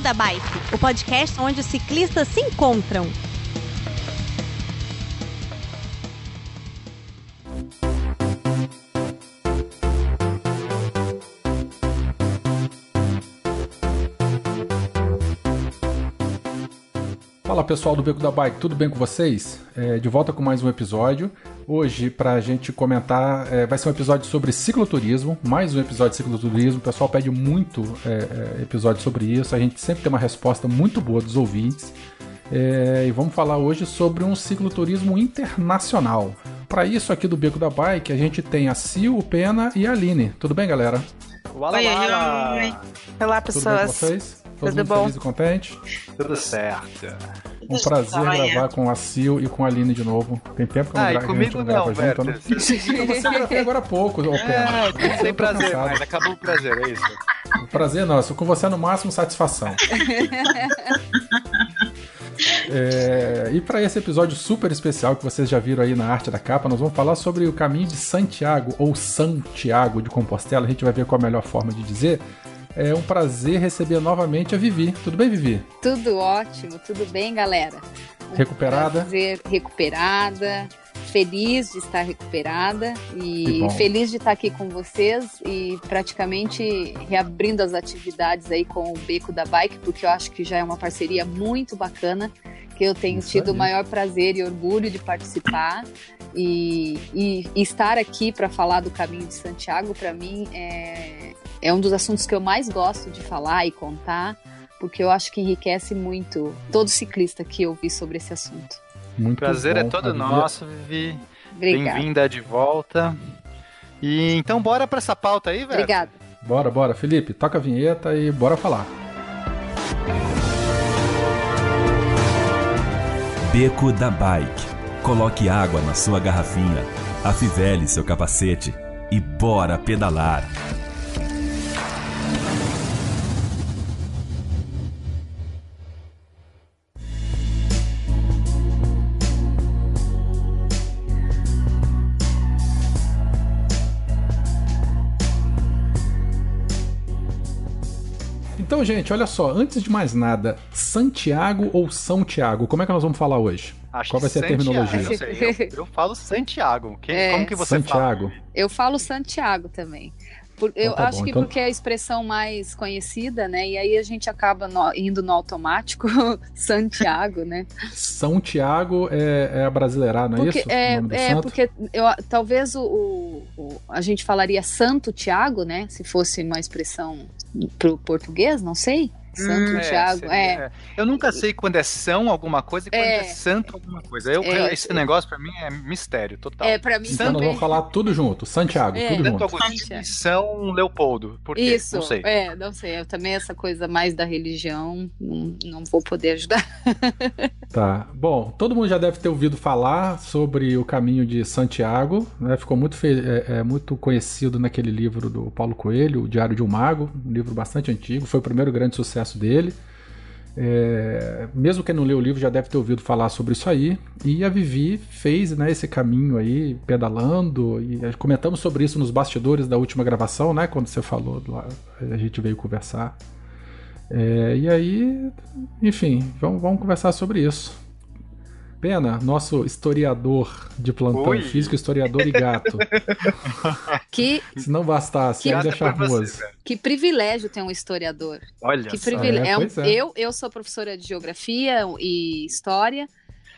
Beco da Bike, o podcast onde os ciclistas se encontram. Fala pessoal do Beco da Bike, tudo bem com vocês? É, de volta com mais um episódio. Hoje, para a gente comentar, é, vai ser um episódio sobre cicloturismo, mais um episódio de cicloturismo. O pessoal pede muito é, é episódio sobre isso, a gente sempre tem uma resposta muito boa dos ouvintes. É, e vamos falar hoje sobre um cicloturismo internacional. Para isso, aqui do Beco da Bike, a gente tem a Sil, o Pena e a Aline. Tudo bem, galera? Olá, oi, oi. Olá, pessoas. Tudo bem com vocês? Todo Tudo bom? feliz e contente? Tudo certo. Um prazer gravar com a Sil e com a Aline de novo. Tem tempo que eu não, ah, gra comigo não grava junto. Né? Você gravei agora há pouco, ô É, sem prazer, mas acabou o prazer, é isso. O prazer é nosso. Com você no máximo, satisfação. É, e para esse episódio super especial que vocês já viram aí na arte da capa, nós vamos falar sobre o caminho de Santiago ou Santiago de Compostela. A gente vai ver qual a melhor forma de dizer. É um prazer receber novamente a Vivi. Tudo bem, Vivi? Tudo ótimo, tudo bem, galera. Um recuperada? Prazer, recuperada, feliz de estar recuperada e feliz de estar aqui com vocês e praticamente reabrindo as atividades aí com o Beco da Bike, porque eu acho que já é uma parceria muito bacana que eu tenho Isso tido o maior prazer e orgulho de participar e, e, e estar aqui para falar do caminho de Santiago para mim é, é um dos assuntos que eu mais gosto de falar e contar, porque eu acho que enriquece muito todo ciclista que ouvir sobre esse assunto. Muito prazer é bom, é todo nosso, Vivi. Bem-vinda de volta. E então bora para essa pauta aí, velho. Obrigada. Bora, bora, Felipe, toca a vinheta e bora falar. Beco da Bike. Coloque água na sua garrafinha, afivele seu capacete e bora pedalar. Então, gente, olha só, antes de mais nada, Santiago ou São Tiago? Como é que nós vamos falar hoje? Acho Qual vai ser Santiago, a terminologia? Eu, eu, falo Santiago. Que, é, como que você Santiago. fala? Eu falo Santiago também. Por, eu então tá acho bom, que então... porque é a expressão mais conhecida, né? E aí a gente acaba no, indo no automático Santiago, né? São Tiago é, é a brasileirar, não é porque, isso? É, é porque eu, talvez o, o, o, a gente falaria Santo Tiago, né? Se fosse uma expressão pro português, não sei. Santo hum, Tiago, é, é. Eu nunca sei quando é São alguma coisa e quando é, é Santo alguma coisa. Eu, é, esse negócio pra mim é mistério total. É, pra mim Então nós vamos falar tudo junto. Santiago, é. tudo Santo junto. Agostinho e São Leopoldo. Por quê? Isso, não sei. É, não sei. Eu também essa coisa mais da religião não, não vou poder ajudar. tá. Bom, todo mundo já deve ter ouvido falar sobre o caminho de Santiago. Né? Ficou muito, é, é, muito conhecido naquele livro do Paulo Coelho, O Diário de um Mago, um livro bastante antigo. Foi o primeiro grande sucesso sucesso dele. É, mesmo quem não leu o livro já deve ter ouvido falar sobre isso aí. E a Vivi fez né, esse caminho aí, pedalando. E comentamos sobre isso nos bastidores da última gravação, né? Quando você falou, a gente veio conversar. É, e aí, enfim, vamos, vamos conversar sobre isso. Pena, nosso historiador de plantão, Oi. físico, historiador e gato. Que, Se não bastasse, que, ainda é charmoso. Você, que privilégio ter um historiador. Olha que privilégio. É, é, é. Eu, eu sou professora de geografia e história.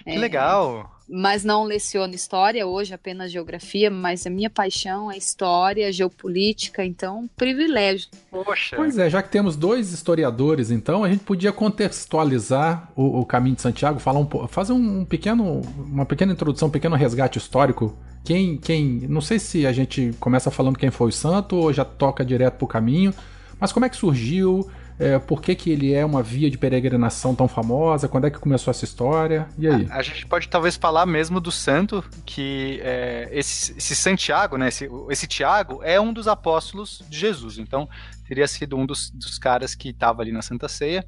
Que é, legal mas não leciono história hoje, apenas geografia, mas a minha paixão é história, geopolítica, então, privilégio. Poxa. Pois é, já que temos dois historiadores, então, a gente podia contextualizar o, o caminho de Santiago, falar um, fazer um pequeno, uma pequena introdução, um pequeno resgate histórico. Quem, quem, não sei se a gente começa falando quem foi o santo ou já toca direto pro caminho, mas como é que surgiu? É, por que, que ele é uma via de peregrinação tão famosa? Quando é que começou essa história? E aí? A, a gente pode talvez falar mesmo do santo, que é, esse, esse, Santiago, né, esse, esse Tiago, é um dos apóstolos de Jesus. Então, teria sido um dos, dos caras que estava ali na Santa Ceia.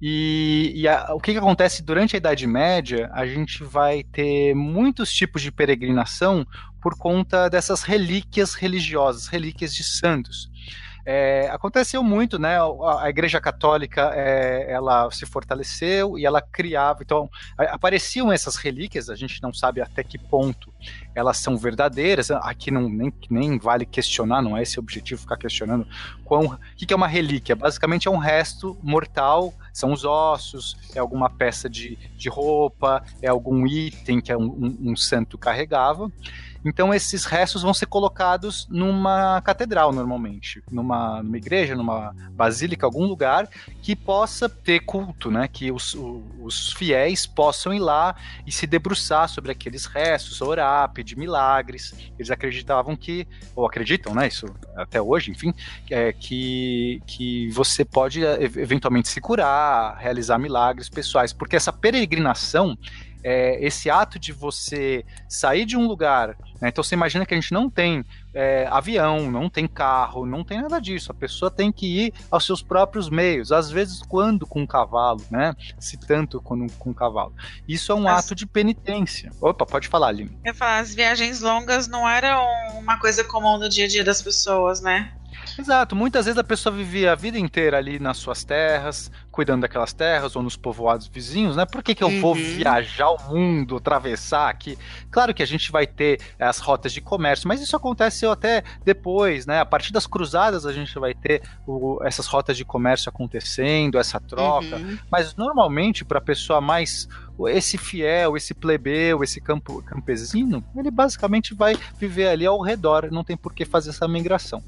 E, e a, o que, que, acontece durante a Idade Média? A gente vai ter muitos tipos de peregrinação por conta dessas relíquias religiosas, relíquias de santos. É, aconteceu muito, né? A, a Igreja Católica é, ela se fortaleceu e ela criava. Então, apareciam essas relíquias, a gente não sabe até que ponto elas são verdadeiras. Aqui não, nem, nem vale questionar, não é esse o objetivo ficar questionando quão, o que, que é uma relíquia. Basicamente é um resto mortal, são os ossos, é alguma peça de, de roupa, é algum item que é um, um, um santo carregava. Então esses restos vão ser colocados numa catedral normalmente, numa, numa igreja, numa basílica, algum lugar que possa ter culto, né? Que os, os fiéis possam ir lá e se debruçar sobre aqueles restos, orar, pedir milagres. Eles acreditavam que, ou acreditam, né? Isso até hoje, enfim, é, que, que você pode eventualmente se curar, realizar milagres pessoais, porque essa peregrinação é, esse ato de você sair de um lugar. Né? Então você imagina que a gente não tem é, avião, não tem carro, não tem nada disso. A pessoa tem que ir aos seus próprios meios, às vezes quando com um cavalo, né? Se tanto quando com um cavalo. Isso é um as... ato de penitência. Opa, pode falar, Aline. Eu falar, as viagens longas não eram uma coisa comum no dia a dia das pessoas, né? Exato, muitas vezes a pessoa vivia a vida inteira ali nas suas terras, cuidando daquelas terras ou nos povoados vizinhos, né? Por que, que eu uhum. vou viajar o mundo, atravessar aqui? Claro que a gente vai ter as rotas de comércio, mas isso aconteceu até depois, né? A partir das cruzadas a gente vai ter o, essas rotas de comércio acontecendo, essa troca, uhum. mas normalmente para a pessoa mais esse fiel, esse plebeu, esse campo, campesino, ele basicamente vai viver ali ao redor, não tem por que fazer essa migração.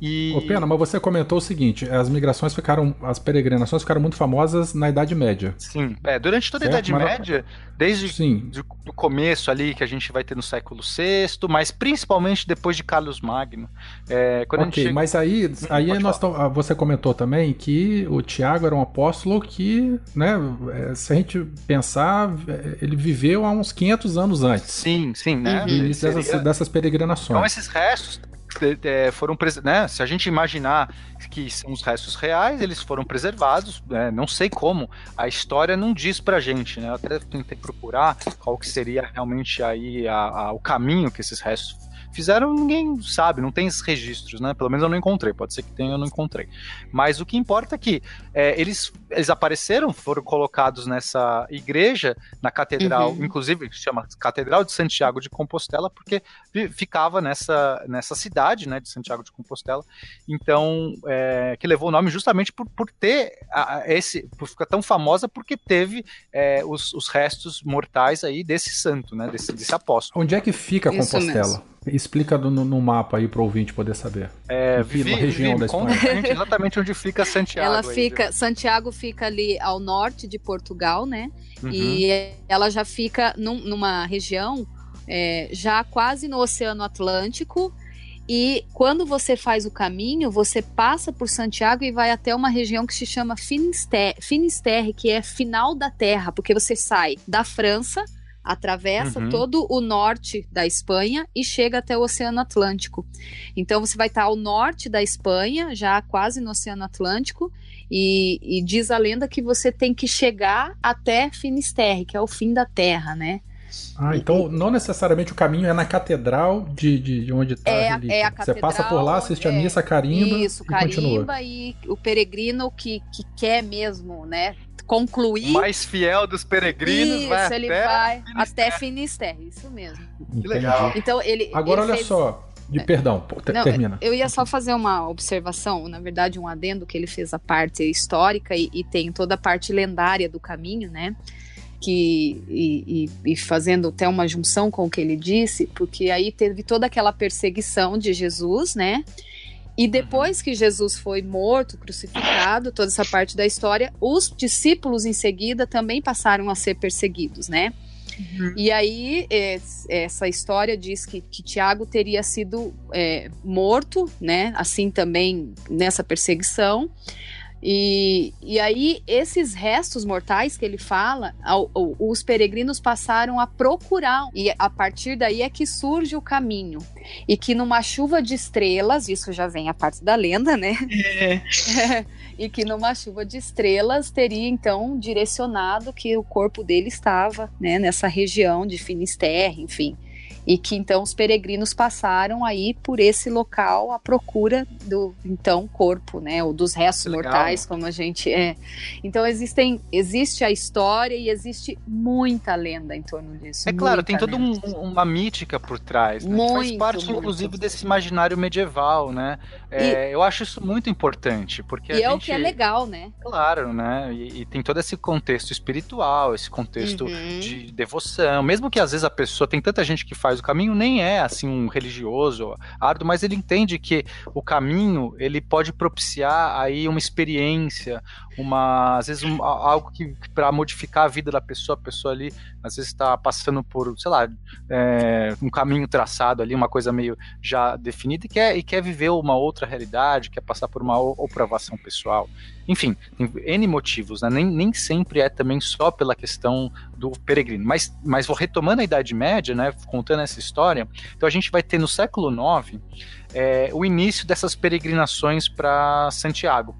E... Ô, Pena, mas você comentou o seguinte: as migrações ficaram, as peregrinações ficaram muito famosas na Idade Média. Sim, é, durante toda a Idade mas Média, desde Sim. o começo ali que a gente vai ter no século VI, mas principalmente depois de Carlos Magno. É, ok, chega... mas aí, hum, aí nós ah, você comentou também que o Tiago era um apóstolo que, né, é, se a gente pensar, é, ele viveu há uns 500 anos antes. Sim, sim, né? E dessas, dessas peregrinações. Então esses restos foram né, se a gente imaginar que são os restos reais, eles foram preservados, né, não sei como, a história não diz pra gente, né, eu até tentei procurar qual que seria realmente aí a, a, o caminho que esses restos fizeram, ninguém sabe, não tem esses registros, né? Pelo menos eu não encontrei, pode ser que tenha, eu não encontrei. Mas o que importa é que é, eles, eles apareceram, foram colocados nessa igreja, na catedral, uhum. inclusive se chama Catedral de Santiago de Compostela, porque ficava nessa, nessa cidade, né, de Santiago de Compostela, então, é, que levou o nome justamente por, por ter a, esse, por ficar tão famosa, porque teve é, os, os restos mortais aí desse santo, né, desse, desse apóstolo. Onde é que fica Compostela? Explica no, no mapa aí para o ouvinte poder saber. É, Vivi, região Vivi, da Espanha. exatamente onde fica Santiago. Ela fica, aí, Santiago fica ali ao norte de Portugal, né? Uhum. E ela já fica num, numa região é, já quase no Oceano Atlântico. E quando você faz o caminho, você passa por Santiago e vai até uma região que se chama Finisterre, Finisterre que é final da Terra, porque você sai da França atravessa uhum. todo o norte da Espanha e chega até o Oceano Atlântico. Então você vai estar ao norte da Espanha, já quase no Oceano Atlântico, e, e diz a lenda que você tem que chegar até Finisterre, que é o fim da Terra, né? Ah, então não necessariamente o caminho é na catedral de, de, de onde está é, é a Você passa por lá, assiste é, a missa, carimba isso, e carimba continua. e o peregrino que, que quer mesmo, né, concluir. O mais fiel dos peregrinos isso, vai ele até vai Finisterre. até Finisterre, isso mesmo. Que legal. Então ele. Agora ele olha fez... só. De perdão, Não, termina. Eu ia só fazer uma observação, na verdade, um adendo que ele fez a parte histórica e, e tem toda a parte lendária do caminho, né? Que, e, e, e, fazendo até uma junção com o que ele disse, porque aí teve toda aquela perseguição de Jesus, né? E depois uhum. que Jesus foi morto, crucificado, toda essa parte da história, os discípulos em seguida também passaram a ser perseguidos, né? Uhum. E aí, essa história diz que, que Tiago teria sido é, morto, né? Assim também nessa perseguição. E, e aí, esses restos mortais que ele fala, ao, ao, os peregrinos passaram a procurar, e a partir daí é que surge o caminho. E que numa chuva de estrelas, isso já vem a parte da lenda, né? É. e que numa chuva de estrelas teria então direcionado que o corpo dele estava né, nessa região de Finisterre, enfim. E que então os peregrinos passaram aí por esse local à procura do então corpo, né, ou dos restos mortais, como a gente é. Então existem, existe a história e existe muita lenda em torno disso. É claro, tem toda um, uma mítica por trás, né, muito, faz parte muito. inclusive desse imaginário medieval, né? É, e, eu acho isso muito importante, porque e é gente, o que é legal, né? Claro, né? E, e tem todo esse contexto espiritual, esse contexto uhum. de devoção, mesmo que às vezes a pessoa tem tanta gente que faz o caminho nem é assim um religioso árduo, mas ele entende que o caminho ele pode propiciar aí uma experiência, uma às vezes um, algo que para modificar a vida da pessoa, a pessoa ali às vezes está passando por, sei lá, é, um caminho traçado ali, uma coisa meio já definida e quer, e quer viver uma outra realidade, quer passar por uma aprovação pessoal. Enfim, tem N motivos, né? nem, nem sempre é também só pela questão do peregrino. Mas, mas retomando a Idade Média, né, contando essa história, então a gente vai ter no século IX é, o início dessas peregrinações para Santiago.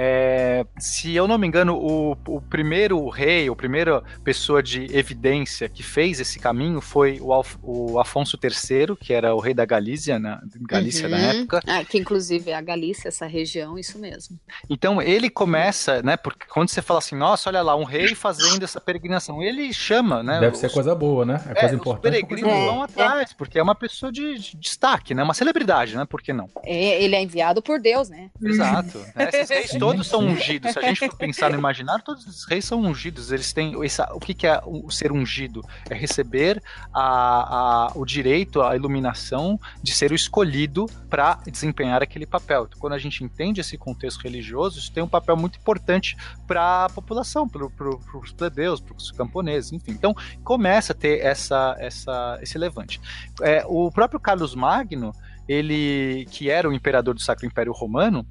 É, se eu não me engano, o, o primeiro rei, a primeira pessoa de evidência que fez esse caminho foi o, Alf, o Afonso III, que era o rei da Galícia, na Galícia uhum. da época. Ah, que inclusive é a Galícia, essa região, isso mesmo. Então ele começa, né? Porque quando você fala assim, nossa, olha lá, um rei fazendo essa peregrinação, ele chama, né? Deve os, ser coisa boa, né? É, coisa importante. Os peregrinos é, vão atrás, é. porque é uma pessoa de, de, destaque, né? Uma celebridade, né? Por que não? É, ele é enviado por Deus, né? Exato. Né? Esses reis todos são ungidos. Se a gente for pensar no imaginário, todos os reis são ungidos. Eles têm. Essa, o que, que é o ser ungido? É receber a, a, o direito, a iluminação de ser o escolhido para desempenhar aquele papel. Então, quando a gente entende esse contexto religioso, isso tem um papel muito importante para a população, para pro, os plebeus, para os camponeses, enfim. Então, começa a ter essa, essa, esse levante. É, o próprio Carlos Magno ele que era o imperador do Sacro Império Romano,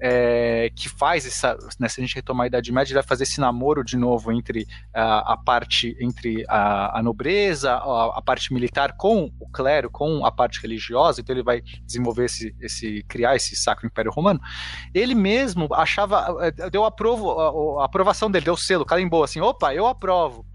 é, que faz essa, né, se a gente retomar a Idade Média, ele vai fazer esse namoro de novo entre a, a parte entre a, a nobreza, a, a, parte militar com o clero, com a parte religiosa, então ele vai desenvolver esse, esse criar esse Sacro Império Romano. Ele mesmo achava, é, deu aprovo, a, aprovação dele, deu selo, carimbou assim, opa, eu aprovo.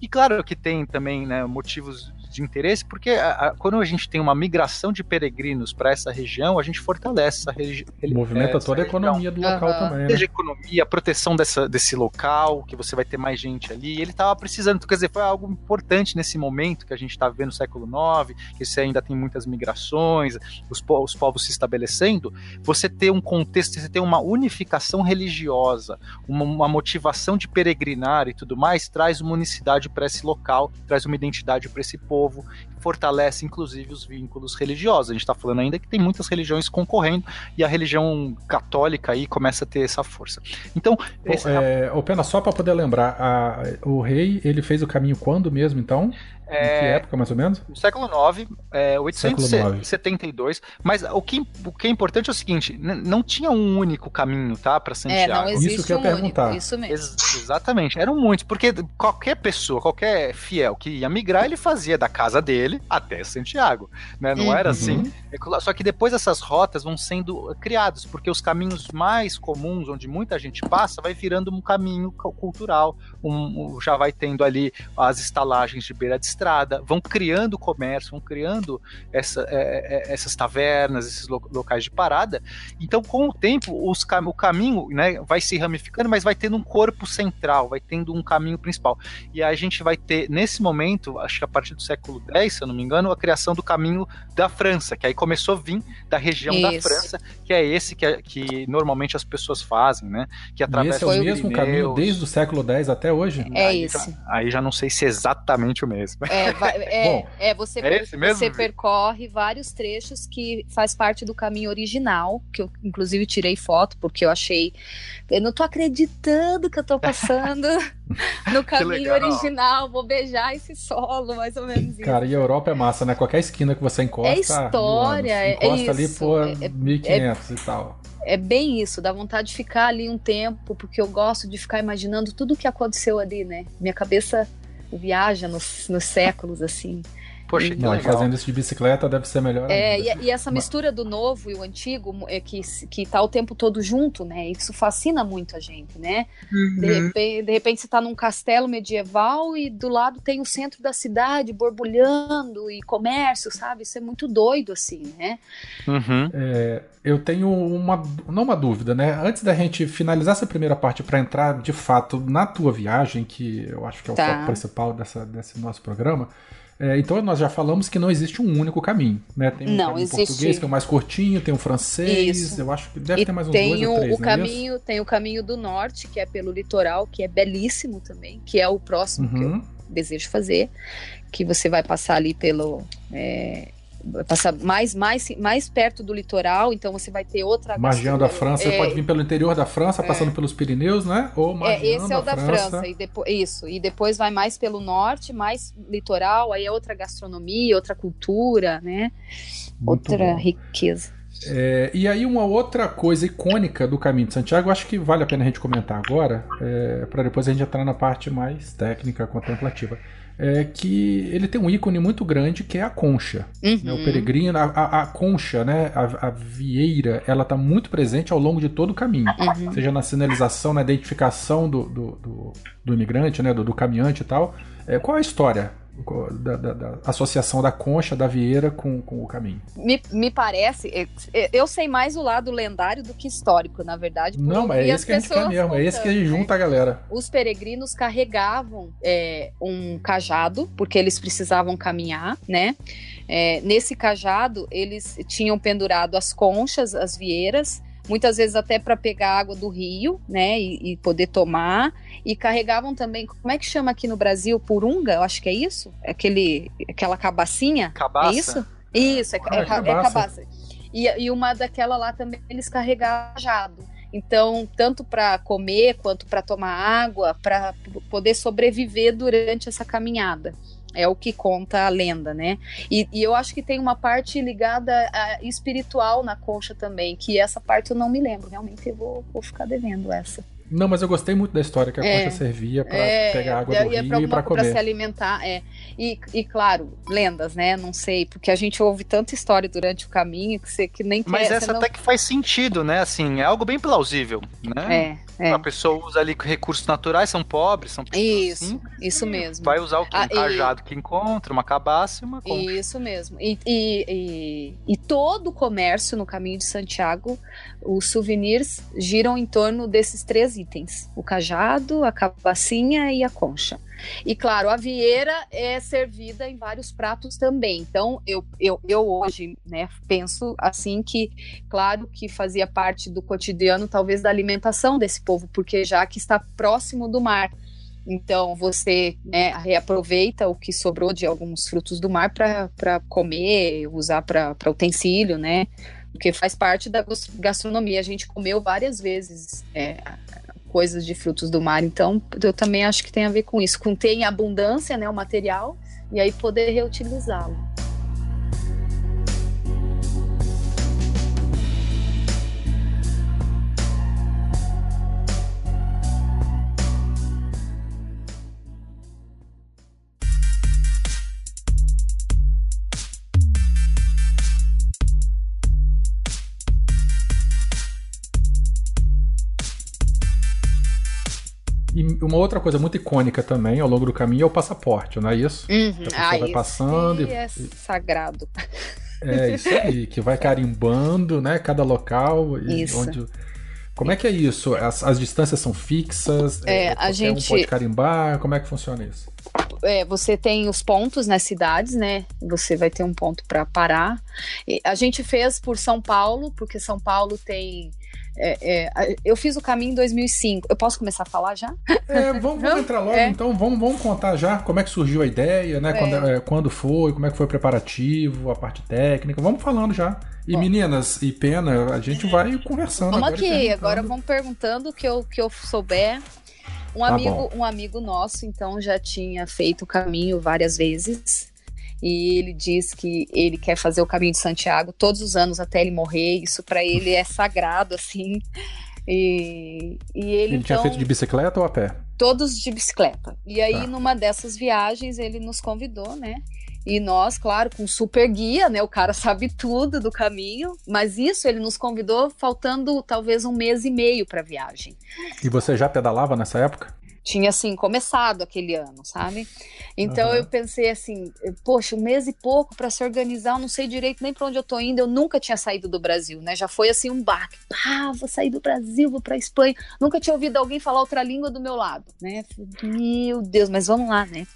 E claro que tem também né, motivos de interesse, porque a, a, quando a gente tem uma migração de peregrinos para essa região, a gente fortalece essa região. Movimenta toda a economia do local uhum. também. Né? Seja economia, a proteção dessa, desse local, que você vai ter mais gente ali. ele estava precisando, quer dizer, foi algo importante nesse momento que a gente está vivendo no século IX, que você ainda tem muitas migrações, os, po os povos se estabelecendo. Você ter um contexto, você ter uma unificação religiosa, uma, uma motivação de peregrinar e tudo mais, traz uma unicidade para esse local, traz uma identidade para esse povo povo, fortalece inclusive os vínculos religiosos. A gente está falando ainda que tem muitas religiões concorrendo e a religião católica aí começa a ter essa força. Então, esse... é, oh, Pena, só para poder lembrar, a, o rei ele fez o caminho quando mesmo, então? É, em que época, mais ou menos? No século IX, é, 872. Mas o que, o que é importante é o seguinte: não tinha um único caminho, tá? Para Santiago. É, não existe isso que eu um perguntar. Único, isso mesmo. Ex exatamente. Eram muitos, porque qualquer pessoa, qualquer fiel que ia migrar, ele fazia da casa dele até Santiago. Né? Não uhum. era assim. É só que depois essas rotas vão sendo criadas, porque os caminhos mais comuns, onde muita gente passa, vai virando um caminho cultural. Um, já vai tendo ali as estalagens de beira de estrada, vão criando comércio, vão criando essa, é, é, essas tavernas, esses locais de parada. Então, com o tempo, os, o caminho né, vai se ramificando, mas vai tendo um corpo central, vai tendo um caminho principal. E a gente vai ter, nesse momento, acho que a partir do século X, se eu não me engano, a criação do caminho da França, que aí começou a vir da região Isso. da França, que é esse que, é, que normalmente as pessoas fazem, né? Que através e esse é o mesmo caminho desde o século X até hoje? É aí isso. Já, aí já não sei se é exatamente o mesmo. É, vai, é, Bom, é você, é você percorre vários trechos que faz parte do caminho original, que eu inclusive tirei foto, porque eu achei. Eu não tô acreditando que eu tô passando no caminho original, vou beijar esse solo, mais ou menos. Cara, isso. e a Europa é massa, né? Qualquer esquina que você encosta. É história, é encosta é ali por é, 1500 é, e tal. É bem isso, dá vontade de ficar ali um tempo, porque eu gosto de ficar imaginando tudo o que aconteceu ali, né? Minha cabeça viaja nos, nos séculos, assim. Poxa, Não, fazendo isso de bicicleta deve ser melhor. É, e, e, essa mistura do novo e o antigo é que, que tá o tempo todo junto, né? Isso fascina muito a gente, né? Uhum. De, repente, de repente você tá num castelo medieval e do lado tem o centro da cidade borbulhando e comércio, sabe? Isso é muito doido, assim, né? Uhum. É, eu tenho uma, não uma dúvida, né? Antes da gente finalizar essa primeira parte para entrar de fato na tua viagem, que eu acho que é o tá. foco principal dessa, desse nosso programa. É, então nós já falamos que não existe um único caminho, né? Tem um não, caminho existe... português que é o mais curtinho, tem o francês, Isso. eu acho que deve e ter mais uns tem dois o, ou três, o é caminho, Tem o caminho do norte, que é pelo litoral, que é belíssimo também, que é o próximo uhum. que eu uhum. desejo fazer, que você vai passar ali pelo é, passar mais, mais, mais perto do litoral, então você vai ter outra. Magiando a França, é, você pode vir pelo interior da França, é, passando pelos Pirineus, né? Ou é, esse é o da França. França. e depois, isso. E depois vai mais pelo norte, mais litoral, aí é outra gastronomia, outra cultura, né? Muito outra bom. riqueza. É, e aí uma outra coisa icônica do Caminho de Santiago, acho que vale a pena a gente comentar agora, é, para depois a gente entrar na parte mais técnica, contemplativa é que ele tem um ícone muito grande que é a concha. Uhum. Né? O peregrino, a, a, a concha, né? A, a, vieira, ela está muito presente ao longo de todo o caminho. Uhum. Seja na sinalização, na identificação do, do, do, do imigrante, né? Do, do caminhante e tal. É, qual é a história da, da, da, associação da concha da vieira com, com o caminho. Me, me parece, eu sei mais o lado lendário do que histórico, na verdade. Não, mas é esse que a gente quer mesmo, é esse que a gente junta né? a galera. Os peregrinos carregavam é, um cajado, porque eles precisavam caminhar, né? É, nesse cajado, eles tinham pendurado as conchas, as vieiras, muitas vezes até para pegar água do rio, né, e, e, poder tomar, e carregavam também, como é que chama aqui no Brasil, purunga, eu acho que é isso, aquele, aquela cabacinha, cabaça. é isso? Isso, é, ah, é, é, cabaça. é cabaça. E, e, uma daquela lá também eles carregavam Então, tanto para comer quanto para tomar água, para poder sobreviver durante essa caminhada. É o que conta a lenda, né? E, e, eu acho que tem uma parte ligada a, espiritual na concha também, que essa parte eu não me lembro. Realmente eu vou, vou ficar devendo essa. Não, mas eu gostei muito da história que a é, concha servia para é, pegar água do rio e para comer. Para se alimentar, é. E, e, claro, lendas, né? Não sei, porque a gente ouve tanta história durante o caminho que você que nem quer, Mas essa não... até que faz sentido, né? Assim, é algo bem plausível, né? É, é. A pessoa usa ali recursos naturais, são pobres, são pessoas Isso, assim, isso mesmo. Vai usar o que? Um ah, cajado e... que encontra, uma cabaça e uma concha. Isso mesmo. E, e, e, e todo o comércio no caminho de Santiago, os souvenirs giram em torno desses três itens: o cajado, a cabacinha e a concha. E claro, a vieira é servida em vários pratos também. Então, eu, eu, eu hoje né, penso assim que, claro, que fazia parte do cotidiano, talvez, da alimentação desse povo, porque já que está próximo do mar. Então, você né, reaproveita o que sobrou de alguns frutos do mar para comer, usar para utensílio, né? Porque faz parte da gastronomia. A gente comeu várias vezes é, coisas de frutos do mar. Então, eu também acho que tem a ver com isso, com ter em abundância né, o material e aí poder reutilizá-lo. Uma outra coisa muito icônica também ao longo do caminho é o passaporte, não é isso? Uhum. A pessoa ah, vai passando e é sagrado. É isso aí, que vai carimbando, né? Cada local isso. onde como é que é isso? As, as distâncias são fixas? É, é a gente um pode carimbar? Como é que funciona isso? É, você tem os pontos nas cidades, né? Você vai ter um ponto para parar. E a gente fez por São Paulo, porque São Paulo tem é, é, eu fiz o caminho em 2005. Eu posso começar a falar já? É, vamos, vamos entrar logo, é. então. Vamos, vamos contar já como é que surgiu a ideia, né? Quando, é. quando foi, como é que foi o preparativo, a parte técnica. Vamos falando já. E Bom. meninas, e pena, a gente vai conversando. Vamos aqui, agora vamos perguntando o que eu, que eu souber. Um tá amigo, um amigo nosso, então, já tinha feito o caminho várias vezes e ele diz que ele quer fazer o caminho de Santiago todos os anos até ele morrer. Isso para ele é sagrado, assim. E, e ele, ele então, tinha feito de bicicleta ou a pé? Todos de bicicleta. E aí, tá. numa dessas viagens, ele nos convidou, né? E nós, claro, com super guia, né? O cara sabe tudo do caminho, mas isso ele nos convidou faltando talvez um mês e meio para a viagem. E você já pedalava nessa época? Tinha assim começado aquele ano, sabe? Então uhum. eu pensei assim, poxa, um mês e pouco para se organizar, eu não sei direito nem para onde eu tô indo, eu nunca tinha saído do Brasil, né? Já foi assim um baque, pá, vou sair do Brasil, vou para Espanha. Nunca tinha ouvido alguém falar outra língua do meu lado, né? Meu Deus, mas vamos lá, né?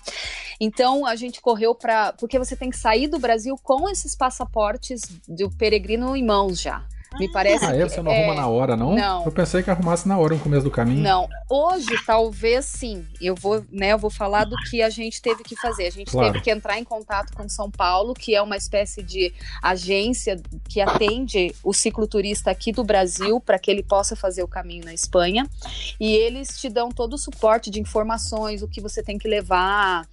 Então a gente correu para, porque você tem que sair do Brasil com esses passaportes do peregrino em mãos já. Me parece ah, é? Você não é... arruma na hora, não? Não. Eu pensei que arrumasse na hora no começo do caminho. Não. Hoje, talvez sim. Eu vou, né, eu vou falar do que a gente teve que fazer. A gente claro. teve que entrar em contato com São Paulo, que é uma espécie de agência que atende o cicloturista aqui do Brasil para que ele possa fazer o caminho na Espanha. E eles te dão todo o suporte de informações, o que você tem que levar,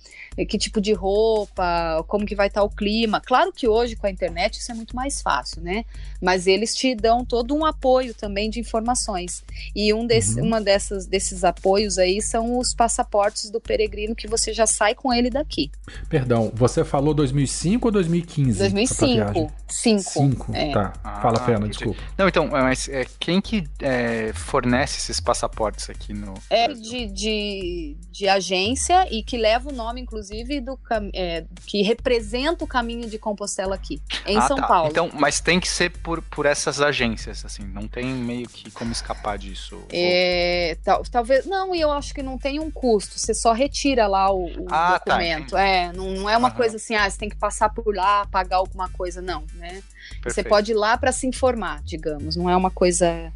que tipo de roupa, como que vai estar o clima. Claro que hoje com a internet isso é muito mais fácil, né? Mas eles te dão todo um apoio também de informações. E um desse, uhum. uma dessas, desses apoios aí são os passaportes do peregrino que você já sai com ele daqui. Perdão, você falou 2005 ou 2015? 2005. 5. 5, é. tá. Fala, ah, Pena, desculpa. Não, então, mas é, quem que é, fornece esses passaportes aqui no É de, de, de, agência e que leva o nome, inclusive, do é, que representa o caminho de Compostela aqui, em ah, São tá. Paulo. Então, mas tem que ser por, por essas essas agências, assim, não tem meio que como escapar disso. É, tal, talvez, não, e eu acho que não tem um custo, você só retira lá o, o ah, tá, documento. Tá, é, não, não é uma coisa assim, ah, você tem que passar por lá, pagar alguma coisa, não, né? Perfeito. Você pode ir lá para se informar, digamos, não é uma coisa.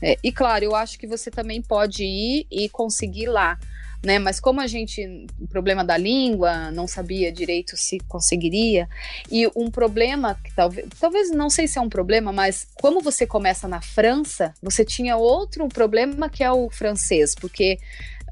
É, e claro, eu acho que você também pode ir e conseguir lá né? Mas como a gente, problema da língua, não sabia direito se conseguiria, e um problema que talvez, talvez não sei se é um problema, mas como você começa na França, você tinha outro problema que é o francês, porque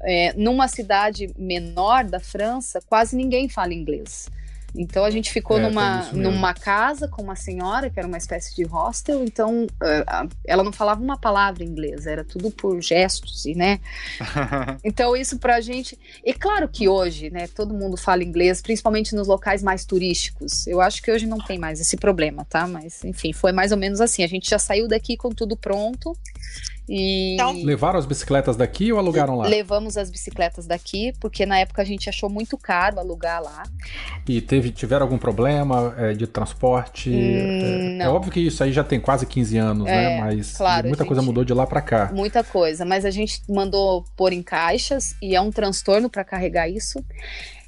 é, numa cidade menor da França, quase ninguém fala inglês. Então a gente ficou é, numa, numa casa com uma senhora, que era uma espécie de hostel, então uh, ela não falava uma palavra em inglês, era tudo por gestos, e né? então isso pra gente. E claro que hoje, né, todo mundo fala inglês, principalmente nos locais mais turísticos. Eu acho que hoje não tem mais esse problema, tá? Mas enfim, foi mais ou menos assim. A gente já saiu daqui com tudo pronto. E... Então, Levaram as bicicletas daqui ou alugaram lá? Levamos as bicicletas daqui, porque na época a gente achou muito caro alugar lá. E teve, tiveram algum problema é, de transporte? Hum, é, é, óbvio que isso aí já tem quase 15 anos, né? É, mas claro, muita gente, coisa mudou de lá para cá. Muita coisa, mas a gente mandou pôr em caixas e é um transtorno para carregar isso.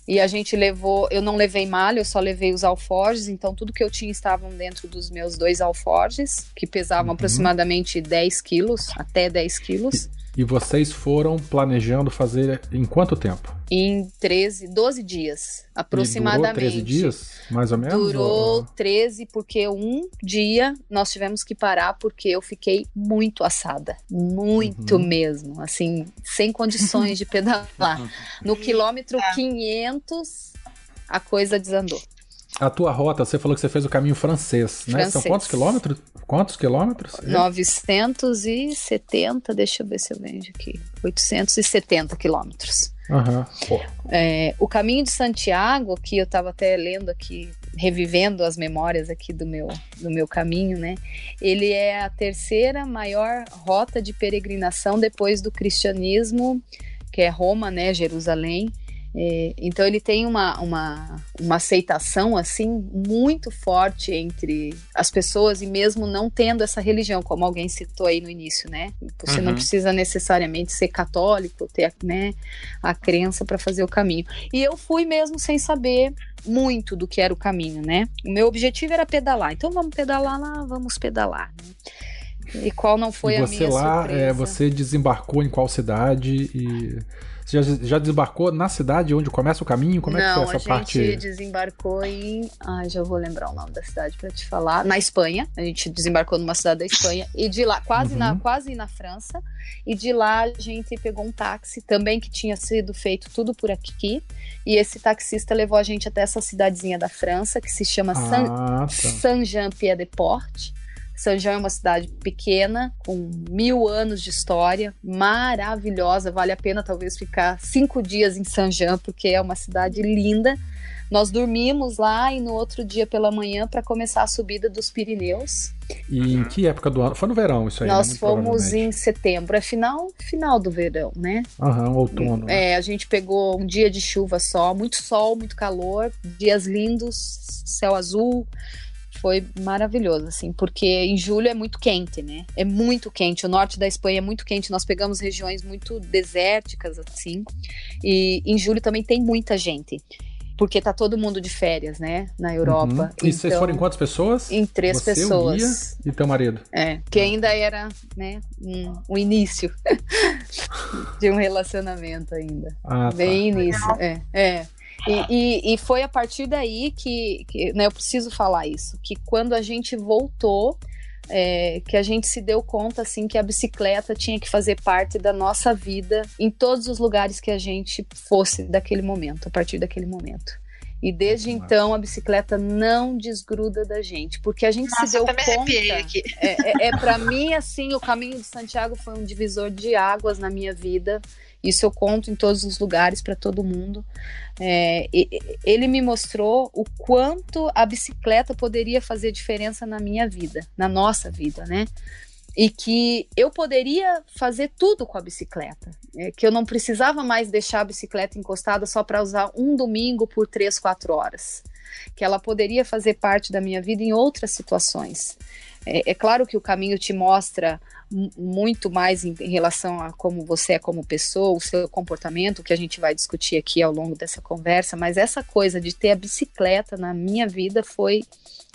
E a gente levou, eu não levei malha, eu só levei os alforjes, então tudo que eu tinha estavam dentro dos meus dois alforjes, que pesavam uhum. aproximadamente 10 quilos, até 10 quilos. E vocês foram planejando fazer em quanto tempo? Em 13, 12 dias, aproximadamente. E durou 13 dias, mais ou menos? Durou ou... 13, porque um dia nós tivemos que parar porque eu fiquei muito assada. Muito uhum. mesmo. Assim, sem condições de pedalar. No quilômetro 500, a coisa desandou. A tua rota, você falou que você fez o caminho francês, né? Francês. São quantos quilômetros? Quantos quilômetros? 970, deixa eu ver se eu vejo aqui. 870 quilômetros. Uhum. É, o caminho de Santiago, que eu estava até lendo aqui, revivendo as memórias aqui do meu, do meu caminho, né? Ele é a terceira maior rota de peregrinação depois do cristianismo, que é Roma, né? Jerusalém. É, então ele tem uma, uma, uma aceitação assim muito forte entre as pessoas e mesmo não tendo essa religião, como alguém citou aí no início, né? Você uhum. não precisa necessariamente ser católico, ter né, a crença para fazer o caminho. E eu fui mesmo sem saber muito do que era o caminho, né? O meu objetivo era pedalar. Então vamos pedalar lá, vamos pedalar. Né? E qual não foi e a minha lá, surpresa? É, você desembarcou em qual cidade e você já, já desembarcou na cidade onde começa o caminho? Como Não, é que foi essa parte? a gente desembarcou em. Ai, já vou lembrar o nome da cidade para te falar. Na Espanha. A gente desembarcou numa cidade da Espanha. E de lá, quase, uhum. na, quase na França. E de lá a gente pegou um táxi também que tinha sido feito tudo por aqui. E esse taxista levou a gente até essa cidadezinha da França que se chama ah, Saint-Jean-Pied-de-Port. São João é uma cidade pequena, com mil anos de história, maravilhosa. Vale a pena talvez ficar cinco dias em São João, porque é uma cidade linda. Nós dormimos lá e no outro dia pela manhã para começar a subida dos Pirineus. E em que época do ano? Foi no verão isso aí? Nós né? fomos em setembro, é final, final do verão, né? Aham, outono. Né? É, a gente pegou um dia de chuva só, muito sol, muito calor, dias lindos, céu azul foi maravilhoso, assim, porque em julho é muito quente, né? É muito quente. O norte da Espanha é muito quente. Nós pegamos regiões muito desérticas, assim. E em julho também tem muita gente porque tá todo mundo de férias, né, na Europa. Uhum. E então, vocês foram em quantas pessoas? Em três Você, pessoas. O e teu marido? É, que ainda era, né, um, um início de um relacionamento ainda. Ah, tá. Bem tá. início, é, é. E, e, e, foi a partir daí que, que né, eu preciso falar isso, que quando a gente voltou, é, que a gente se deu conta assim que a bicicleta tinha que fazer parte da nossa vida em todos os lugares que a gente fosse daquele momento, a partir daquele momento. E desde então a bicicleta não desgruda da gente, porque a gente Nossa, se deu conta. Aqui. É, é, é para mim assim, o caminho de Santiago foi um divisor de águas na minha vida. Isso eu conto em todos os lugares para todo mundo. É, ele me mostrou o quanto a bicicleta poderia fazer diferença na minha vida, na nossa vida, né? E que eu poderia fazer tudo com a bicicleta, é, que eu não precisava mais deixar a bicicleta encostada só para usar um domingo por três, quatro horas, que ela poderia fazer parte da minha vida em outras situações. É, é claro que o caminho te mostra muito mais em, em, relação a como você é como pessoa, o seu comportamento, que a gente vai discutir aqui ao longo dessa conversa, mas essa coisa de ter a bicicleta na minha vida foi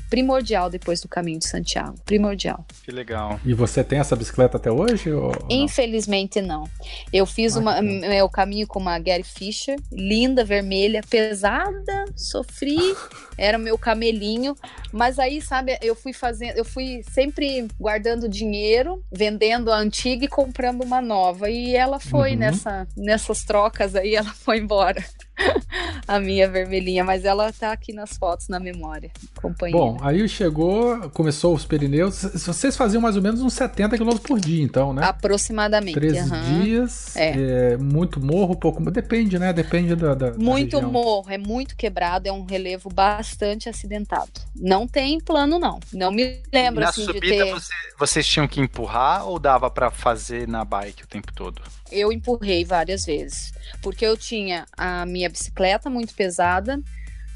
primordial depois do caminho de Santiago. Primordial. Que legal. E você tem essa bicicleta até hoje? Ou Infelizmente não. Eu fiz ah, uma, meu caminho com uma Gary Fisher, linda, vermelha, pesada, sofri, era o meu camelinho. Mas aí, sabe, eu fui fazendo, eu fui sempre guardando dinheiro, vendendo a antiga e comprando uma nova. E ela foi uhum. nessa, nessas trocas aí, ela foi embora. a minha vermelhinha, mas ela tá aqui nas fotos na memória, companheira. Bom, aí chegou, começou os Pirineus. Vocês faziam mais ou menos uns 70 km por dia, então, né? Aproximadamente. 13 uhum. dias. É. é. Muito morro, pouco. Depende, né? Depende da. da muito da morro, é muito quebrado, é um relevo bastante acidentado. Não tem plano, não. Não me lembro na assim, subida, de ter... Você, vocês tinham que empurrar ou dava para fazer na bike o tempo todo? Eu empurrei várias vezes, porque eu tinha a minha bicicleta muito pesada,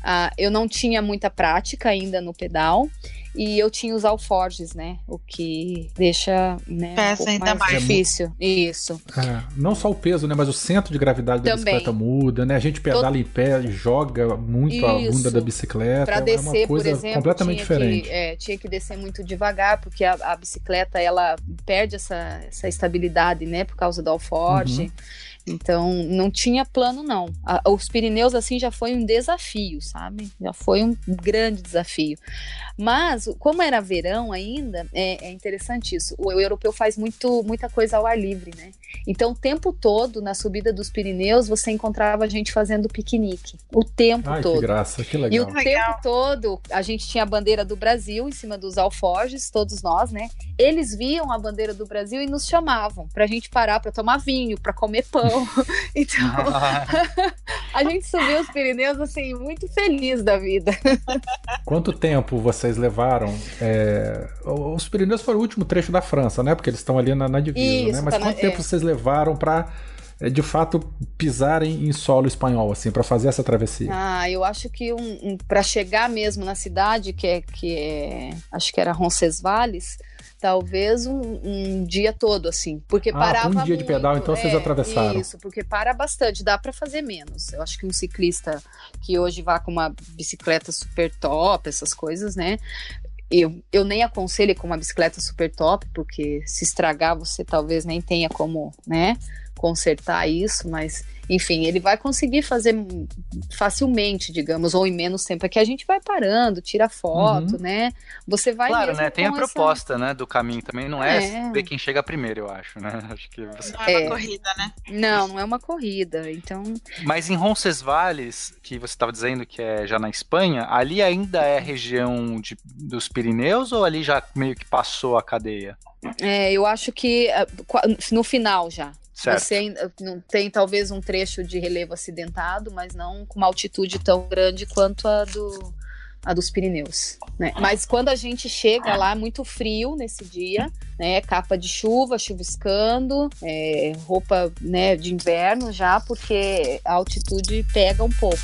uh, eu não tinha muita prática ainda no pedal e eu tinha os alforges, né? O que deixa né, Peça um ainda mais, difícil. Isso. É, não só o peso, né? Mas o centro de gravidade da Também. bicicleta muda, né? A gente pedala Todo... em pé, joga muito Isso. a bunda da bicicleta. Para descer, é uma coisa por exemplo, completamente diferente. Que, é, tinha que descer muito devagar, porque a, a, bicicleta ela perde essa, essa estabilidade, né? Por causa do alforge. Uhum. Então, não tinha plano, não. A, os Pirineus, assim, já foi um desafio, sabe? Já foi um grande desafio. Mas, como era verão ainda, é, é interessante isso. O, o, europeu faz muito, muita coisa ao ar livre, né? Então, o tempo todo, na subida dos Pirineus, você encontrava gente fazendo piquenique. O tempo Ai, todo. Que graça, que legal. E o legal. tempo todo, a gente tinha a bandeira do Brasil em cima dos alforjes, todos nós, né? Eles viam a bandeira do Brasil e nos chamavam pra gente parar pra tomar vinho, pra comer pão. Então, a gente subiu os Pirineus assim, muito feliz da vida. Quanto tempo levaram? É... Os Pirineus foram o último trecho da França, né? Porque eles estão ali na, na divisa? Isso, né? Mas tá quanto na... tempo é. vocês levaram para é, de fato pisarem em solo espanhol assim para fazer essa travessia? Ah, eu acho que um, um para chegar mesmo na cidade que é que é, acho que era Roncesvalles, talvez um, um, dia todo, assim. Porque ah, parava. Um dia muito, de pedal, então é, vocês atravessaram. Isso, porque para bastante, dá para fazer menos. Eu acho que um ciclista que hoje vá com uma bicicleta super top, essas coisas, né? Eu, eu nem aconselho com uma bicicleta super top, porque se estragar você talvez nem tenha como, né, consertar isso, mas enfim, ele vai conseguir fazer facilmente, digamos, ou em menos tempo. É que a gente vai parando, tira foto, uhum. né? Você vai. Claro, né? Tem a proposta, essa... né, do caminho também. Não é, é, ver quem chega primeiro, eu acho, né? Acho que você... Não é uma é. corrida, né? Não, não é uma corrida. Então. Mas em Roncesvalles, que você estava dizendo que é já na Espanha, ali ainda é região de, dos Pirineus ou ali já meio que passou a cadeia? É, eu acho que eh, no final já Certo. Você não tem talvez um trecho de relevo acidentado, mas não com uma altitude tão grande quanto a do a dos Pirineus, né? Mas quando a gente chega lá, muito frio nesse dia, né? Capa de chuva, chuviscando, é, roupa né, de inverno já, porque a altitude pega um pouco.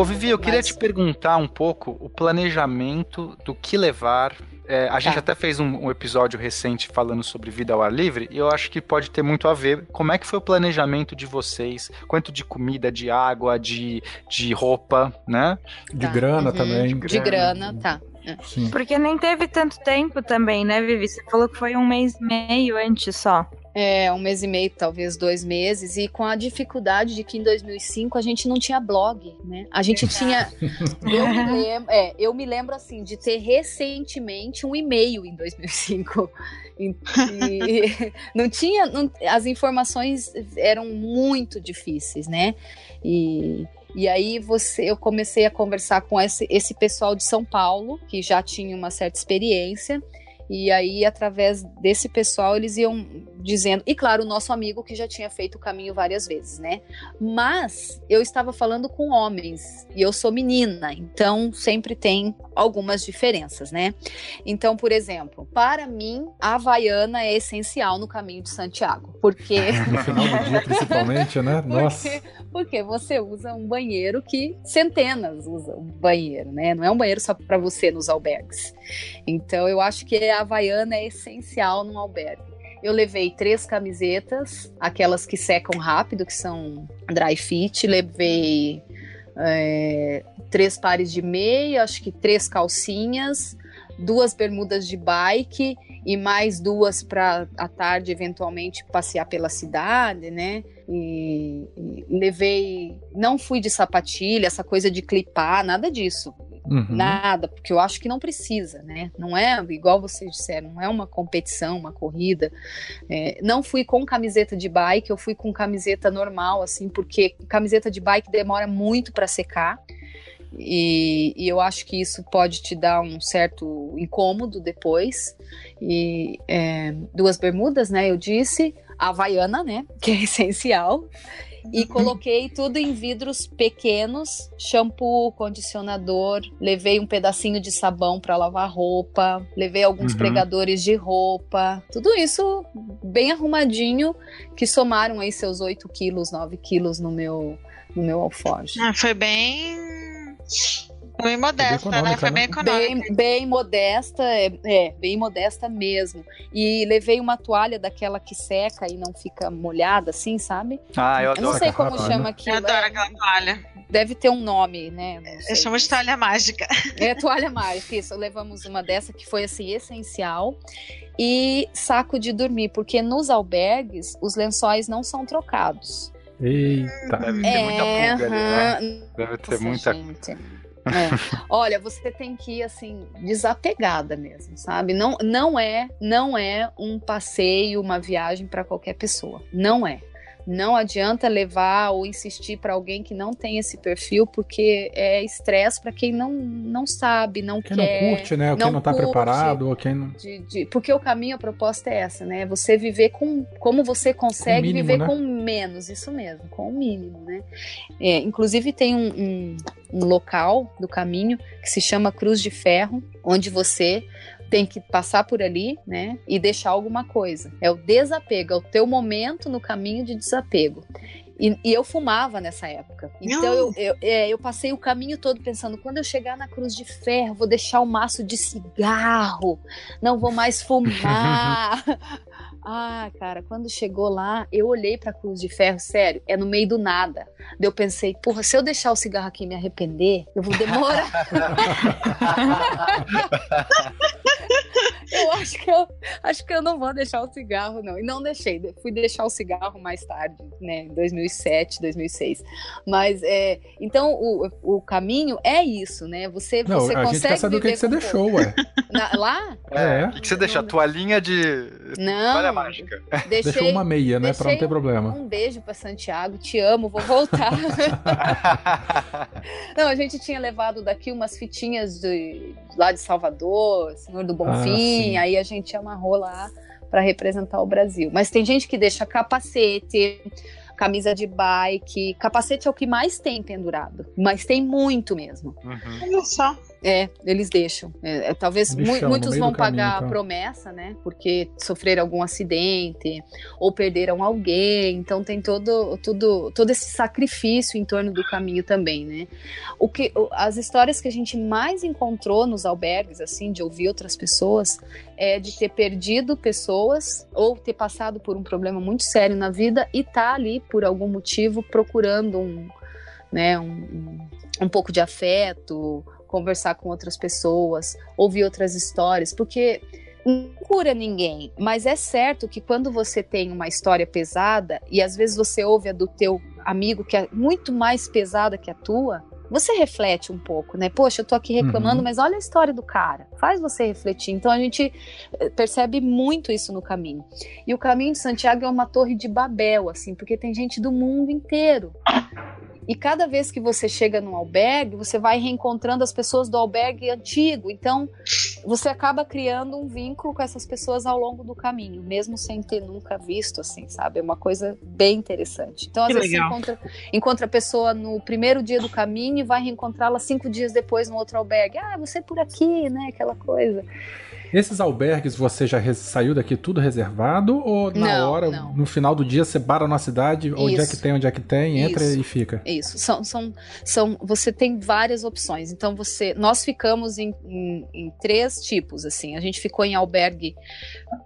Ô, Vivi, eu queria Mas... te perguntar um pouco o planejamento do que levar. É, a gente tá. até fez um, um, episódio recente falando sobre vida ao ar livre e eu acho que pode ter muito a ver. Como é que foi o planejamento de vocês? Quanto de comida, de água, de, de roupa, né? De tá. grana uhum. também. De grana, tá. Sim. Porque nem teve tanto tempo também, né, Vivi? Você falou que foi um mês e meio antes só. É, um mês e meio, talvez dois meses, e com a dificuldade de que em 2005 a gente não tinha blog, né? A gente tinha. eu, me lembro, é, eu me lembro, assim, de ter recentemente um e-mail em 2005. E, e não tinha. Não, as informações eram muito difíceis, né? E. E aí você, eu comecei a conversar com esse, esse pessoal de São Paulo, que já tinha uma certa experiência, e aí, através desse pessoal, eles iam dizendo. E claro, o nosso amigo que já tinha feito o caminho várias vezes, né? Mas eu estava falando com homens e eu sou menina, então sempre tem algumas diferenças, né? Então, por exemplo, para mim, a Havaiana é essencial no caminho de Santiago. Porque. no final do dia, principalmente, né? Nossa. Porque, você usa um banheiro que centenas usam um banheiro, né? Não é um banheiro só para você nos albergues. Então, eu acho que a Havaiana é essencial num albergue. Eu levei três camisetas, aquelas que secam rápido, que são dry fit. Levei é, três pares de meia, acho que três calcinhas, duas bermudas de bike e mais duas para à tarde eventualmente passear pela cidade, né? E, e, levei, não fui de sapatilha, essa coisa de clipar, nada disso. Uhum. Nada, porque eu acho que não precisa, né? Não é, igual vocês disseram, não é uma competição, uma corrida. É, não fui com camiseta de bike, eu fui com camiseta normal, assim, porque camiseta de bike demora muito para secar. E, e, eu acho que isso pode te dar um certo incômodo depois. E é, duas bermudas, né? Eu disse, a Havaiana, né? Que é essencial e coloquei tudo em vidros pequenos, shampoo, condicionador, levei um pedacinho de sabão para lavar roupa, levei alguns uhum. pregadores de roupa, tudo isso bem arrumadinho, que somaram aí seus 8 quilos, 9 quilos no meu, no meu alforje. Ah, foi bem Bem modesta, bem né? Foi bem econômica. Bem, bem modesta, é, é, bem modesta mesmo. E levei uma toalha daquela que seca e não fica molhada, assim, sabe? Ah, eu adoro. Eu não sei como chama aquilo. Eu adoro é, aquela toalha. Deve ter um nome, né? Eu chamo de toalha mágica. É, toalha mágica, isso. Levamos uma dessa que foi, assim, essencial. E saco de dormir, porque nos albergues os lençóis não são trocados. Eita. Deve ter é, muita pulga ali, né? Deve ter Nossa, muita... Gente. É. Olha, você tem que ir assim desapegada mesmo, sabe? Não, não é, não é um passeio, uma viagem para qualquer pessoa. Não é. Não adianta levar ou insistir para alguém que não tem esse perfil, porque é estresse para quem não, não sabe, não quem quer. Quem não curte, né? Ou quem não está preparado, ou quem não. De, de, porque o caminho, a proposta é essa, né? Você viver com como você consegue mínimo, viver né? com menos, isso mesmo, com o mínimo, né? É, inclusive tem um, um, um local do caminho que se chama Cruz de Ferro, onde você tem que passar por ali, né, e deixar alguma coisa. É o desapego, é o teu momento no caminho de desapego. E, e eu fumava nessa época. Então eu, eu, é, eu, passei o caminho todo pensando: quando eu chegar na Cruz de Ferro, vou deixar o maço de cigarro, não vou mais fumar. Ah, cara, quando chegou lá, eu olhei pra Cruz de Ferro, sério, é no meio do nada. Eu pensei, porra, se eu deixar o cigarro aqui e me arrepender, eu vou demorar. eu acho que eu acho que eu não vou deixar o cigarro, não. E não deixei. Fui deixar o cigarro mais tarde, né? Em 2007, 2006. Mas é, então o, o caminho é isso, né? Você, não, você a consegue. Gente quer saber o que, que você deixou, ué. Na, lá? É. O que, que você deixou? A toalhinha de. Não. Toalha mágica. Deixei, deixou uma meia, né? Pra não ter problema. Um beijo pra Santiago. Te amo, vou voltar. não, a gente tinha levado daqui umas fitinhas de, lá de Salvador, Senhor do Bonfim, ah, aí a gente amarrou lá para representar o Brasil. Mas tem gente que deixa capacete, camisa de bike, capacete é o que mais tem pendurado, mas tem muito mesmo. Uhum. Olha só. É, eles deixam. É, é talvez mu muitos vão pagar caminho, então. a promessa, né? Porque sofreram algum acidente ou perderam alguém. Então tem todo, todo, todo esse sacrifício em torno do caminho também, né? O que, as histórias que a gente mais encontrou nos albergues, assim, de ouvir outras pessoas, é de ter perdido pessoas ou ter passado por um problema muito sério na vida e tá ali por algum motivo procurando um, né, um, um pouco de afeto conversar com outras pessoas, ouvir outras histórias, porque não cura ninguém, mas é certo que quando você tem uma história pesada e às vezes você ouve a do teu amigo que é muito mais pesada que a tua, você reflete um pouco, né? Poxa, eu tô aqui reclamando, uhum. mas olha a história do cara. Faz você refletir. Então a gente eh, percebe muito isso no caminho. E o caminho de Santiago é uma torre de Babel, assim, porque tem gente do mundo inteiro. E cada vez que você chega num albergue, você vai reencontrando as pessoas do albergue antigo. Então, você acaba criando um vínculo com essas pessoas ao longo do caminho, mesmo sem ter nunca visto, assim, sabe? É uma coisa bem interessante. Então, às que vezes, legal. você encontra, encontra a pessoa no primeiro dia do caminho e vai reencontrá-la cinco dias depois no outro albergue. Ah, você é por aqui, né? Aquela coisa. Esses albergues você já saiu daqui tudo reservado ou na não, hora, não. no final do dia, você para na cidade, Isso. onde é que tem, onde é que tem, entra Isso. e fica? Isso, são, são, são, você tem várias opções. Então você, nós ficamos em, em, em três tipos, assim. A gente ficou em albergue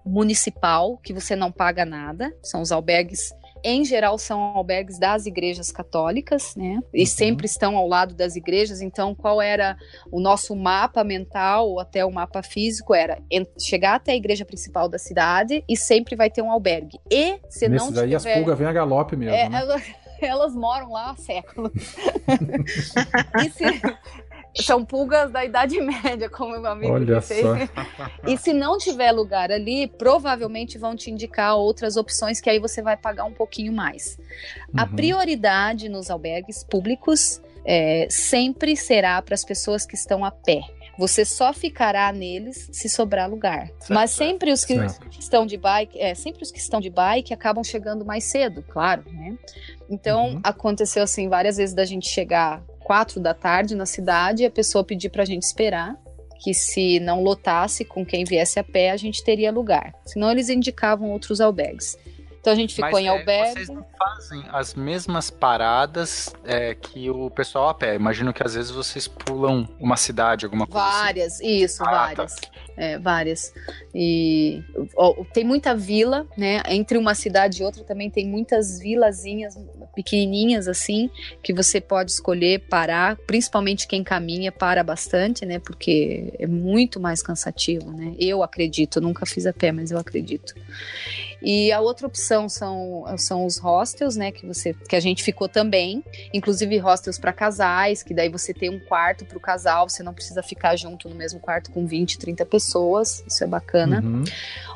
municipal, que você não paga nada, são os albergues em geral são albergues das igrejas católicas, né? E uhum. sempre estão ao lado das igrejas. Então, qual era o nosso mapa mental ou até o mapa físico? Era chegar até a igreja principal da cidade e sempre vai ter um albergue. E se Nesses não tiver... aí as pulgas vêm a galope mesmo, é, né? elas, elas moram lá há séculos. e se, são pulgas da Idade Média, como meu amigo Olha disse. Só. E se não tiver lugar ali, provavelmente vão te indicar outras opções que aí você vai pagar um pouquinho mais. Uhum. A prioridade nos albergues públicos é, sempre será para as pessoas que estão a pé. Você só ficará neles se sobrar lugar. Certo, Mas sempre os que certo. estão de bike, é, sempre os que estão de bike acabam chegando mais cedo, claro, né? Então uhum. aconteceu assim várias vezes da gente chegar quatro da tarde na cidade e a pessoa pedir para a gente esperar que se não lotasse com quem viesse a pé, a gente teria lugar. Senão eles indicavam outros albergues. Então a gente ficou Mas, em é, albergue. Vocês não fazem as mesmas paradas é, que o pessoal a pé. Imagino que às vezes vocês pulam uma cidade, alguma coisa. Assim. Várias, assim. isso, ah, tá. várias. Tá. É, várias. E ó, tem muita vila, né? Entre uma cidade e outra também tem muitas vilazinhas pequenininhas assim que você pode escolher parar. Principalmente quem caminha para bastante, né? Porque é muito mais cansativo, né? Eu acredito. nunca fiz a pé, mas eu acredito. E a outra opção são, são os hostels, né, que você que a gente ficou também, inclusive hostels para casais, que daí você tem um quarto para o casal, você não precisa ficar junto no mesmo quarto com 20, 30 pessoas, isso é bacana. Uhum.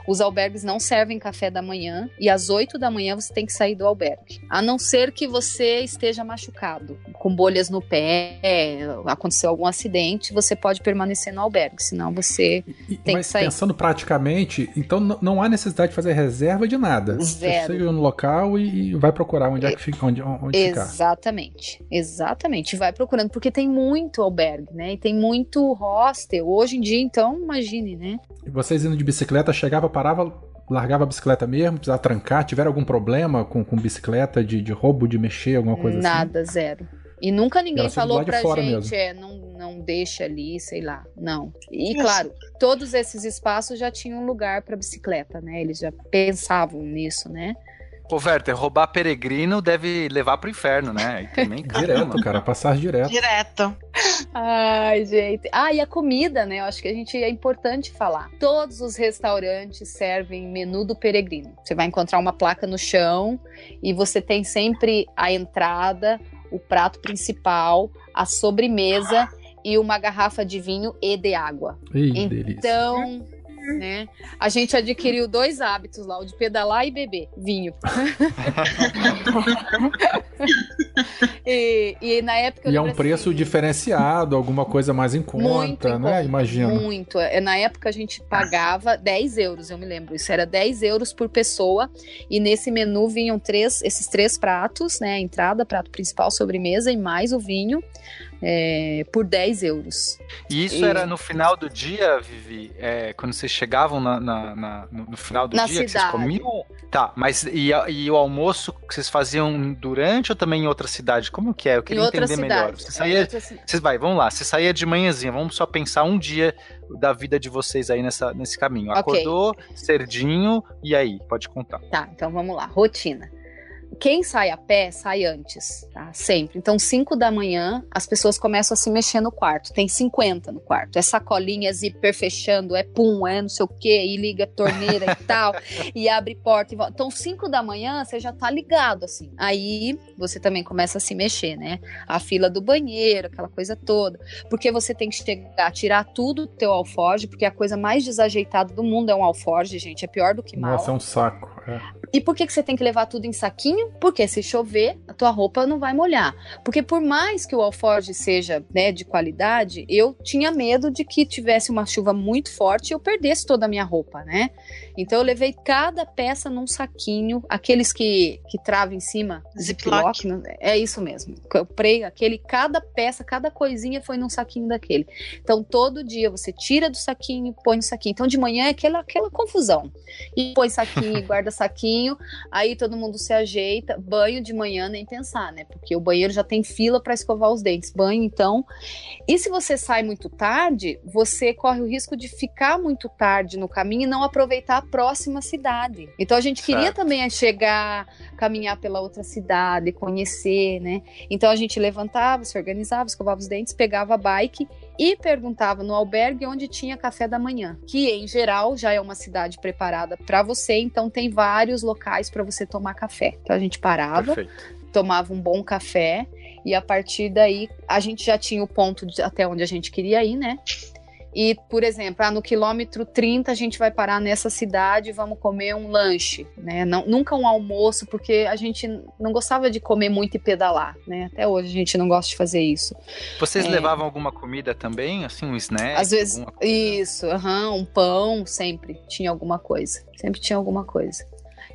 Os albergues não servem café da manhã e às 8 da manhã você tem que sair do albergue. A não ser que você esteja machucado, com bolhas no pé, aconteceu algum acidente, você pode permanecer no albergue, senão você e, tem que sair. Pensando praticamente, então não há necessidade de fazer reserva de nada. Zero. Você chega no local e vai procurar onde é que fica, onde, onde Exatamente. Ficar. Exatamente. Vai procurando, porque tem muito albergue, né? E tem muito hostel. Hoje em dia, então, imagine, né? E vocês indo de bicicleta, chegava, parava, largava a bicicleta mesmo, precisava trancar? Tiveram algum problema com, com bicicleta, de, de roubo, de mexer, alguma coisa Nada, assim? Nada, zero. E nunca ninguém falou pra gente, é, não, não deixa ali, sei lá. Não. E claro, todos esses espaços já tinham lugar para bicicleta, né? Eles já pensavam nisso, né? Ô, Werther, roubar peregrino deve levar pro inferno, né? E também, direto, cara, passar direto. Direto. Ai, gente. Ah, e a comida, né? Eu acho que a gente é importante falar. Todos os restaurantes servem menu do peregrino. Você vai encontrar uma placa no chão e você tem sempre a entrada, o prato principal, a sobremesa e uma garrafa de vinho e de água. Ih, então, delícia né? A gente adquiriu dois hábitos lá, o de pedalar e beber vinho. e, e, na época. E é um preço diferenciado, alguma coisa mais em conta, muito em né? Imagina. Muito. É, na época a gente pagava 10 euros, eu me lembro. Isso era 10 euros por pessoa. E nesse menu vinham três, esses três pratos, né? Entrada, prato principal, sobremesa e mais o vinho é, por 10 euros. E isso e... era no final do dia, Vivi? É, quando vocês chegavam na, na, na, no final do dia, cidade. vocês comiam? Tá, mas e, e, o almoço que vocês faziam durante ou também em outra cidade? Como que é? Eu queria entender cidade. melhor. Você saía, vocês vai, vamos lá. Você saía de manhãzinha, vamos só pensar um dia da vida de vocês aí nessa, nesse caminho. Acordou, okay. cerdinho, e aí? Pode contar. Tá, então vamos lá. Rotina. Quem sai a pé, sai antes, tá? Sempre. Então, 5 da manhã, as pessoas começam a se mexer no quarto. Tem 50 no quarto. É sacolinha, zíper fechando, é pum, é não sei o quê, e liga a torneira e tal, e abre porta e volta. Então, 5 da manhã, você já tá ligado, assim. Aí, você também começa a se mexer, né? A fila do banheiro, aquela coisa toda. Porque você tem que chegar, tirar tudo do teu alforge, porque a coisa mais desajeitada do mundo é um alforge, gente. É pior do que mal. Nossa, é um saco. É. E por que, que você tem que levar tudo em saquinho? Porque se chover, a tua roupa não vai molhar. Porque por mais que o alforge seja né, de qualidade, eu tinha medo de que tivesse uma chuva muito forte e eu perdesse toda a minha roupa, né? Então eu levei cada peça num saquinho, aqueles que, que trava em cima, ziplock, né? é isso mesmo. Eu comprei aquele, cada peça, cada coisinha foi num saquinho daquele. Então todo dia você tira do saquinho, põe no saquinho. Então de manhã é aquela, aquela confusão. E põe saquinho, guarda saquinho, aí todo mundo se ajeita. Banho de manhã nem pensar, né? Porque o banheiro já tem fila para escovar os dentes. Banho, então. E se você sai muito tarde, você corre o risco de ficar muito tarde no caminho e não aproveitar a próxima cidade. Então a gente queria certo. também chegar, caminhar pela outra cidade, conhecer, né? Então a gente levantava, se organizava, escovava os dentes, pegava a bike e perguntava no albergue onde tinha café da manhã, que em geral já é uma cidade preparada para você, então tem vários locais para você tomar café. Então a gente parava, Perfeito. tomava um bom café e a partir daí a gente já tinha o ponto de, até onde a gente queria ir, né? E, por exemplo, ah, no quilômetro 30 a gente vai parar nessa cidade e vamos comer um lanche, né? Não, nunca um almoço, porque a gente não gostava de comer muito e pedalar, né? Até hoje a gente não gosta de fazer isso. Vocês é... levavam alguma comida também, assim, um snack? Às vezes, isso, uhum, um pão, sempre tinha alguma coisa. Sempre tinha alguma coisa.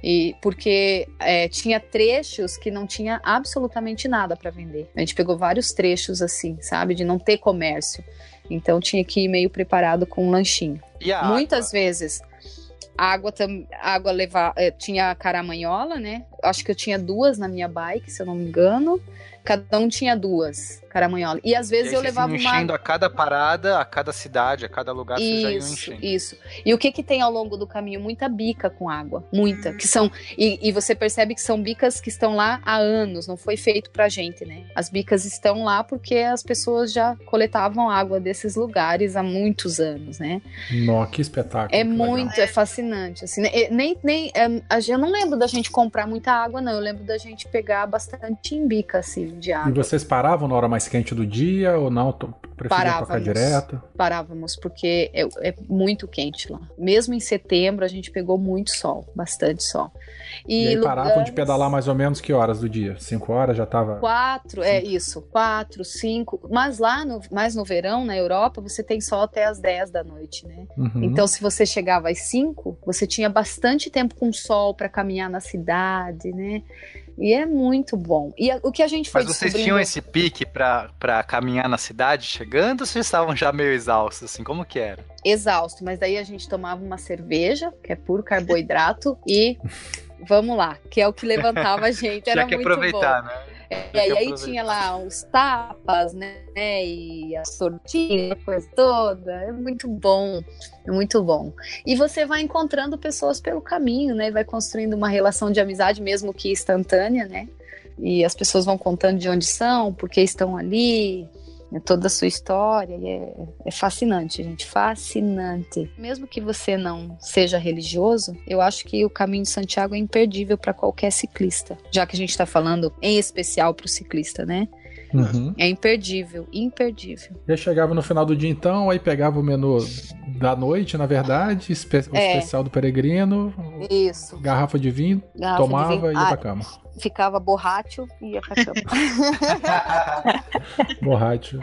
E porque é, tinha trechos que não tinha absolutamente nada para vender. A gente pegou vários trechos assim, sabe, de não ter comércio. Então tinha que ir meio preparado com um lanchinho. Muitas vezes água tam, água levar eh, tinha caramanhola, né? Acho que eu tinha duas na minha bike, se eu não me engano. Cada um tinha duas caramanhola. E às vezes e eu levava uma. enchendo a cada parada, a cada cidade, a cada lugar isso, você já ia enchendo. Isso. E o que que tem ao longo do caminho? Muita bica com água. Muita. Que são. E, e você percebe que são bicas que estão lá há anos, não foi feito pra gente, né? As bicas estão lá porque as pessoas já coletavam água desses lugares há muitos anos, né? Nossa, que espetáculo. É muito, legal. é fascinante. Assim, né? nem, nem, é, eu não lembro da gente comprar muita água, não. Eu lembro da gente pegar bastante em bica, assim de água. E vocês paravam na hora mais quente do dia ou não? Tocar direto? Parávamos, porque é, é, muito quente lá. Mesmo em setembro, a gente pegou muito sol, bastante sol. E, e aí paravam de pedalar mais ou menos que horas do dia? Cinco horas já tava? Quatro, é cinco. é isso. Quatro, cinco. Mas lá, no, mais no verão, na Europa, você tem sol até as dez da noite, né? Uhum. Então, se você chegava às cinco, você tinha bastante tempo com sol para caminhar na cidade, né? E é muito bom. E o que a gente foi Mas vocês tinham esse pique para caminhar na cidade chegando ou vocês estavam já meio exaustos, assim? Como que era? Exausto, mas daí a gente tomava uma cerveja, que é puro carboidrato, e vamos lá, que é o que levantava a gente. Era que muito aproveitar, bom. né? É, e aí tinha lá os tapas, né? E a sortinha, a coisa toda. É muito bom, é muito bom. E você vai encontrando pessoas pelo caminho, né? Vai construindo uma relação de amizade, mesmo que instantânea, né? E as pessoas vão contando de onde são, porque estão ali, toda a sua história. É, é, fascinante, gente, fascinante. Mesmo que você não seja religioso, eu acho que o caminho de Santiago é imperdível para qualquer ciclista, já que a gente está falando em especial para o ciclista, né? Uhum. É imperdível, imperdível. Já chegava no final do dia então, aí pegava o menu da noite, na verdade, espe o é. especial do peregrino, Isso. garrafa de vinho, garrafa tomava de vinho. e ia ah, pra cama ficava borracho e ia pra cama. borracho.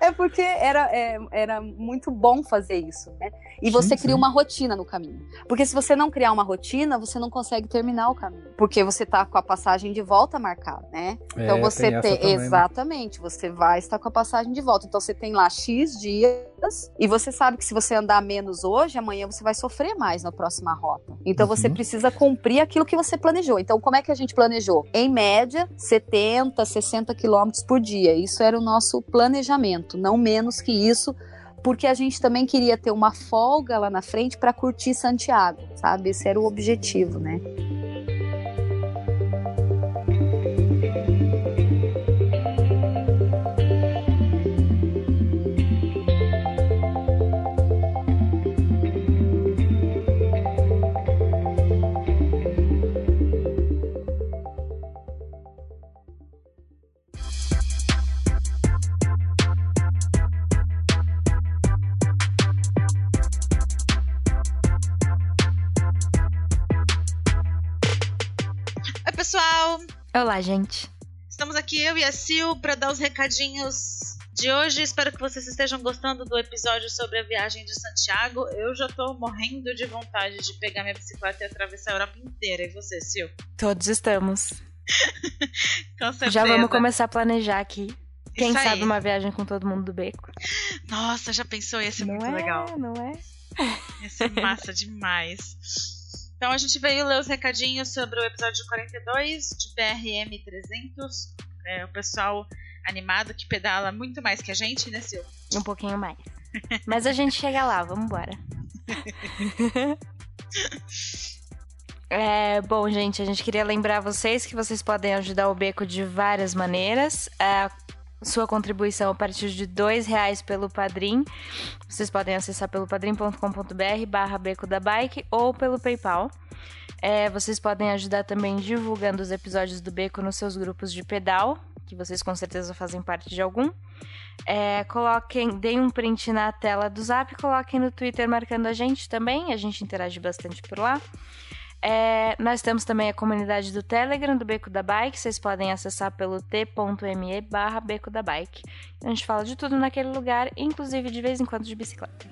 É porque era, é, era muito bom fazer isso, né? E você sim, cria sim. uma rotina no caminho. Porque se você não criar uma rotina, você não consegue terminar o caminho. Porque você tá com a passagem de volta marcada, né? Então é, você tem. tem também, né? exatamente, né? você vai estar com a passagem de volta. Então você tem lá X dias e você sabe que se você andar menos hoje, amanhã você vai sofrer mais na próxima rota. Então uhum. você precisa cumprir aquilo que você planejou. Então, como é que a gente planeja? Planejou, em média, 70, 60 quilômetros por dia. Isso era o nosso planejamento, não menos que isso, porque a gente também queria ter uma folga lá na frente para curtir Santiago, sabe? Esse era o objetivo, né? Olá, gente. Estamos aqui, eu e a Sil, para dar os recadinhos de hoje. Espero que vocês estejam gostando do episódio sobre a viagem de Santiago. Eu já tô morrendo de vontade de pegar minha bicicleta e atravessar a Europa inteira. E você, Sil? Todos estamos. com certeza. Já vamos começar a planejar aqui. Quem sabe uma viagem com todo mundo do beco. Nossa, já pensou? Ia ser não muito é, legal. Não é? Ia ser massa demais. Então a gente veio ler os recadinhos sobre o episódio 42 de BRM 300. É, o pessoal animado que pedala muito mais que a gente, né, Sil? Um pouquinho mais. Mas a gente chega lá, vamos embora. É, bom, gente, a gente queria lembrar vocês que vocês podem ajudar o Beco de várias maneiras. É, sua contribuição a partir de dois reais pelo Padrim. Vocês podem acessar pelo padrim.com.br barra beco da bike ou pelo PayPal. É, vocês podem ajudar também divulgando os episódios do Beco nos seus grupos de pedal, que vocês com certeza fazem parte de algum. É, coloquem, deem um print na tela do Zap, coloquem no Twitter marcando a gente também, a gente interage bastante por lá. É, nós temos também a comunidade do Telegram do Beco da Bike. Vocês podem acessar pelo t.me barra Beco da Bike. A gente fala de tudo naquele lugar, inclusive de vez em quando de bicicleta.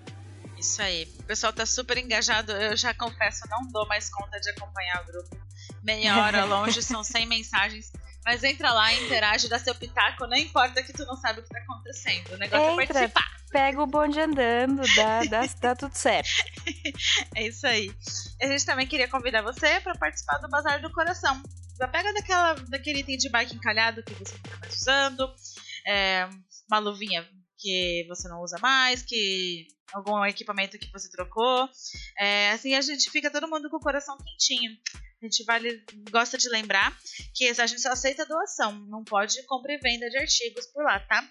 Isso aí. O pessoal tá super engajado. Eu já confesso, não dou mais conta de acompanhar o grupo. Meia hora longe, são 100 mensagens. Mas entra lá, interage, dá seu pitaco, não importa que tu não sabe o que tá acontecendo. O negócio é entra, é participar. Pega o bonde andando, dá, dá, dá tudo certo. é isso aí. A gente também queria convidar você para participar do Bazar do Coração. Já pega daquela, daquele item de bike encalhado que você não tá mais usando, é, uma luvinha que você não usa mais, que algum equipamento que você trocou. É, assim a gente fica todo mundo com o coração quentinho. A gente vale, gosta de lembrar que a gente só aceita doação, não pode compra e venda de artigos por lá, tá?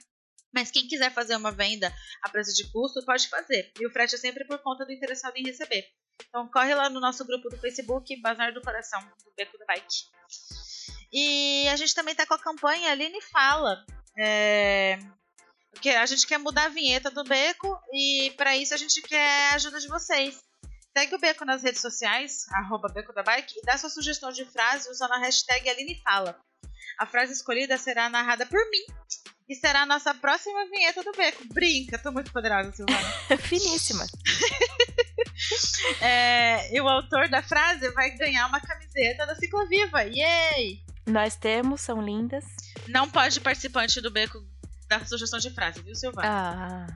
Mas quem quiser fazer uma venda a preço de custo, pode fazer. E o frete é sempre por conta do interessado em receber. Então corre lá no nosso grupo do Facebook, Bazar do Coração, do Beco do Bike. E a gente também tá com a campanha Aline Fala. É... Porque a gente quer mudar a vinheta do Beco e para isso a gente quer a ajuda de vocês. Segue o Beco nas redes sociais, arroba Beco da Bike, e dá sua sugestão de frase usando a hashtag Aline Fala. A frase escolhida será narrada por mim e será a nossa próxima vinheta do Beco. Brinca, tô muito poderosa, Silvana. Finíssima. é, e o autor da frase vai ganhar uma camiseta da Cicloviva. Yay! Nós temos, são lindas. Não pode participante do Beco dar sugestão de frase, viu, Silvana? Ah.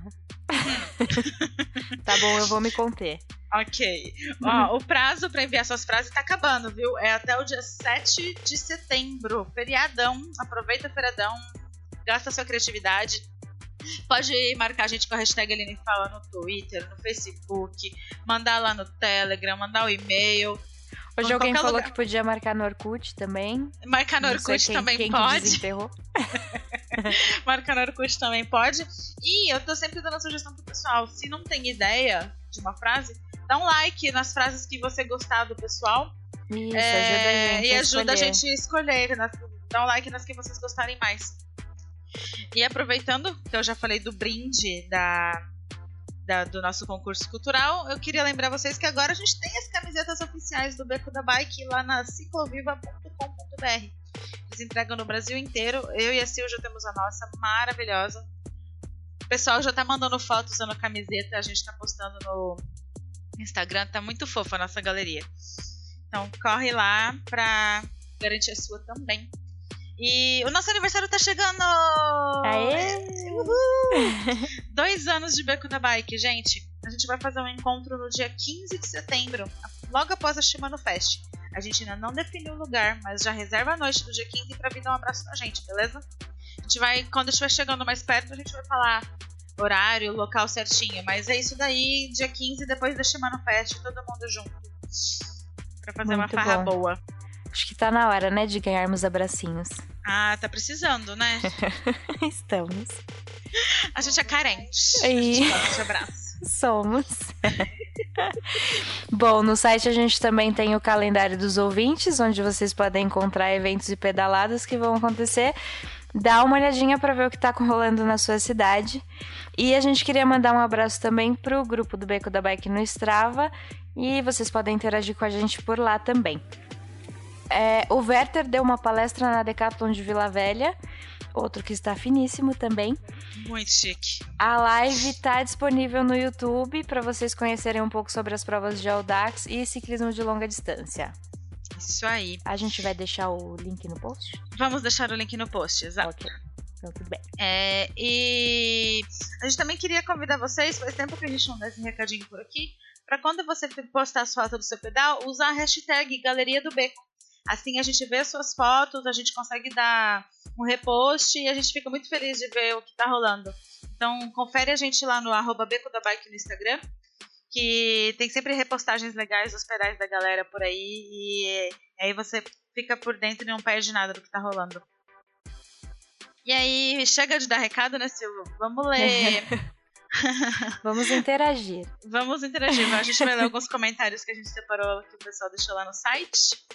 tá bom, eu vou me conter. Ok. Ó, o prazo para enviar suas frases tá acabando, viu? É até o dia 7 de setembro. Feriadão. Aproveita o feriadão. Gasta sua criatividade. Pode marcar a gente com a hashtag Aline Fala no Twitter, no Facebook, mandar lá no Telegram, mandar o e-mail. Hoje alguém falou lugar. que podia marcar no Orkut também. Marcar no Orkut quem, também quem pode. marcar no Orkut também pode. E eu tô sempre dando sugestão pro pessoal. Se não tem ideia de uma frase, dá um like nas frases que você gostar do pessoal. Isso, é, ajuda a gente. E ajuda a, a gente a escolher. Nas, dá um like nas que vocês gostarem mais. E aproveitando que eu já falei do brinde da, da, do nosso concurso cultural, eu queria lembrar vocês que agora a gente tem as camisetas oficiais do Beco da Bike lá na cicloviva.com.br. Eles entregam no Brasil inteiro. Eu e a Sil já temos a nossa maravilhosa. O pessoal já tá mandando fotos usando a camiseta, a gente tá postando no Instagram, tá muito fofa a nossa galeria. Então corre lá pra garantir a sua também. E o nosso aniversário tá chegando! Aê! Uhul! Dois anos de Beco da Bike, gente. A gente vai fazer um encontro no dia 15 de setembro, logo após a Shimano Fest. A gente ainda não definiu o lugar, mas já reserva a noite do dia 15 pra vir dar um abraço na gente, beleza? A gente vai, quando estiver chegando mais perto, a gente vai falar horário, local certinho. Mas é isso daí, dia 15, depois da Shimano Fest, todo mundo junto. Pra fazer Muito uma farra bom. boa. Acho que tá na hora, né, de ganharmos abracinhos. Ah, tá precisando, né? Estamos. A gente é carente. E... A gente de abraço. Somos. Bom, no site a gente também tem o calendário dos ouvintes, onde vocês podem encontrar eventos e pedaladas que vão acontecer. Dá uma olhadinha para ver o que está rolando na sua cidade. E a gente queria mandar um abraço também pro grupo do Beco da Bike no Strava. E vocês podem interagir com a gente por lá também. É, o Werther deu uma palestra na Decathlon de Vila Velha, outro que está finíssimo também. Muito chique. A live está disponível no YouTube para vocês conhecerem um pouco sobre as provas de Audax e ciclismo de longa distância. Isso aí. A gente vai deixar o link no post? Vamos deixar o link no post, exato. Ok. Então, tudo bem. É, e a gente também queria convidar vocês, faz tempo que a gente não dá esse recadinho por aqui, para quando você postar as fotos do seu pedal, usar a hashtag Galeria do Beco. Assim a gente vê suas fotos, a gente consegue dar um repost e a gente fica muito feliz de ver o que tá rolando. Então confere a gente lá no arroba Beco da Bike no Instagram, que tem sempre repostagens legais dos pedais da galera por aí e aí você fica por dentro e não perde nada do que tá rolando. E aí, chega de dar recado, né, Silvio? Vamos ler. Vamos interagir. Vamos interagir. A gente vai ler alguns comentários que a gente separou que o pessoal deixou lá no site.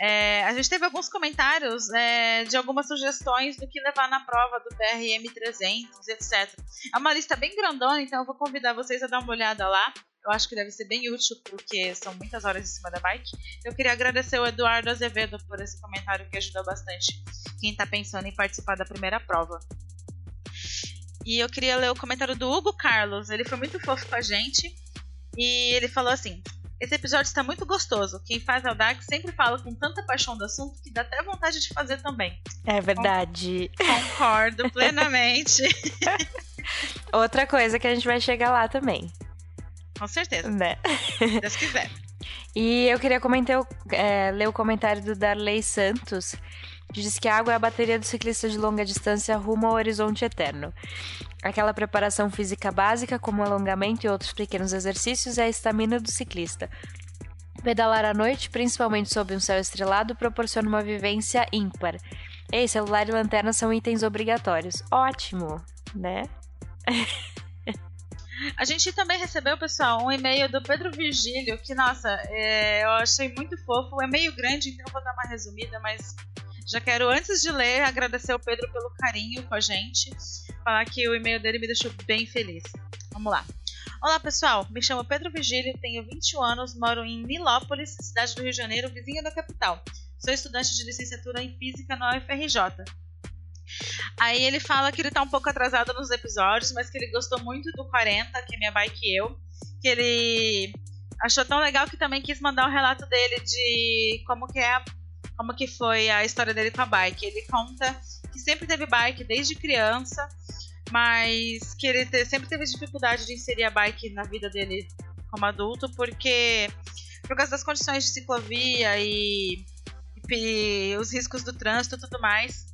É, a gente teve alguns comentários é, de algumas sugestões do que levar na prova do BRM 300, etc. É uma lista bem grandona, então eu vou convidar vocês a dar uma olhada lá. Eu acho que deve ser bem útil, porque são muitas horas em cima da bike. Eu queria agradecer o Eduardo Azevedo por esse comentário que ajudou bastante quem está pensando em participar da primeira prova. E eu queria ler o comentário do Hugo Carlos. Ele foi muito fofo com a gente. E ele falou assim: esse episódio está muito gostoso. Quem faz Audax sempre fala com tanta paixão do assunto que dá até vontade de fazer também. É verdade. Concordo plenamente. Outra coisa que a gente vai chegar lá também. Com certeza. Né? Se Deus quiser. E eu queria comentar, é, ler o comentário do Darley Santos, Diz que a água é a bateria do ciclista de longa distância rumo ao horizonte eterno. Aquela preparação física básica, como alongamento e outros pequenos exercícios, é a estamina do ciclista. Pedalar à noite, principalmente sob um céu estrelado, proporciona uma vivência ímpar. Ei, celular e lanterna são itens obrigatórios. Ótimo, né? A gente também recebeu, pessoal, um e-mail do Pedro Virgílio, que, nossa, é, eu achei muito fofo. É meio grande, então eu vou dar uma resumida, mas já quero, antes de ler, agradecer ao Pedro pelo carinho com a gente. Falar que o e-mail dele me deixou bem feliz. Vamos lá. Olá pessoal, me chamo Pedro Vigílio, tenho 21 anos, moro em Nilópolis, cidade do Rio de Janeiro, vizinha da capital. Sou estudante de licenciatura em Física na UFRJ. Aí ele fala que ele tá um pouco atrasado nos episódios, mas que ele gostou muito do 40, que é minha bike e eu. Que ele achou tão legal que também quis mandar o um relato dele de como que é a como que foi a história dele com a bike. Ele conta que sempre teve bike desde criança, mas que ele te, sempre teve dificuldade de inserir a bike na vida dele como adulto, porque por causa das condições de ciclovia e, e os riscos do trânsito e tudo mais.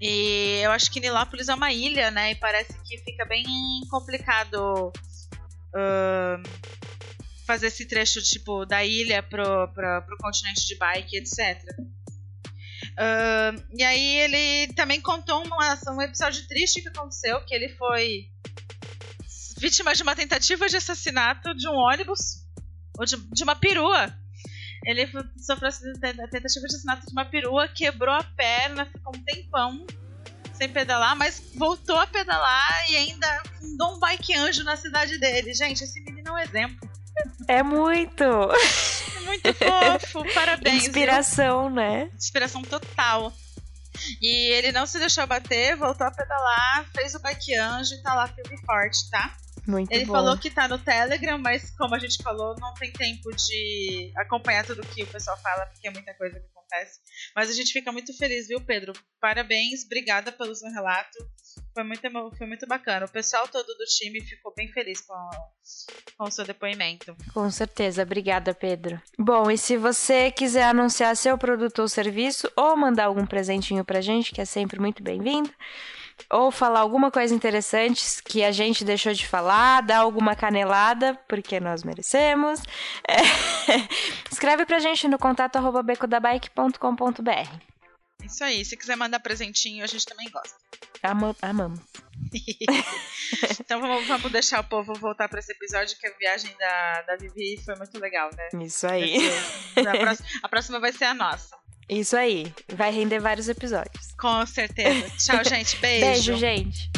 E eu acho que Nilópolis é uma ilha, né? E parece que fica bem complicado uh, fazer esse trecho tipo da ilha pro, pro, pro continente de bike, etc. Uh, e aí ele também contou uma, um episódio triste que aconteceu, que ele foi vítima de uma tentativa de assassinato de um ônibus ou de, de uma perua. Ele sofreu a tentativa de assassinato de uma perua, quebrou a perna, ficou um tempão sem pedalar, mas voltou a pedalar e ainda fundou um bike anjo na cidade dele. Gente, esse menino é um exemplo. É muito! É muito fofo, parabéns. Inspiração, viu? né? Inspiração total. E ele não se deixou bater, voltou a pedalar, fez o bike anjo e tá lá firme e forte, tá? Muito Ele bom. falou que tá no Telegram, mas como a gente falou, não tem tempo de acompanhar tudo que o pessoal fala, porque é muita coisa que acontece. Mas a gente fica muito feliz, viu, Pedro? Parabéns, obrigada pelo seu relato. Foi muito, foi muito bacana. O pessoal todo do time ficou bem feliz com, com o seu depoimento. Com certeza, obrigada, Pedro. Bom, e se você quiser anunciar seu produto ou serviço, ou mandar algum presentinho pra gente, que é sempre muito bem-vindo, ou falar alguma coisa interessante que a gente deixou de falar, dar alguma canelada, porque nós merecemos. É... Escreve pra gente no contato arroba becodabike.com.br. Isso aí, se quiser mandar presentinho, a gente também gosta. Ama amamos. então vamos, vamos, deixar o povo voltar para esse episódio, que a viagem da, da Vivi foi muito legal, né? Isso aí. Ser, a, próxima, a próxima vai ser a nossa. Isso aí. Vai render vários episódios. Com certeza. Tchau, gente. Beijo. Beijo, gente.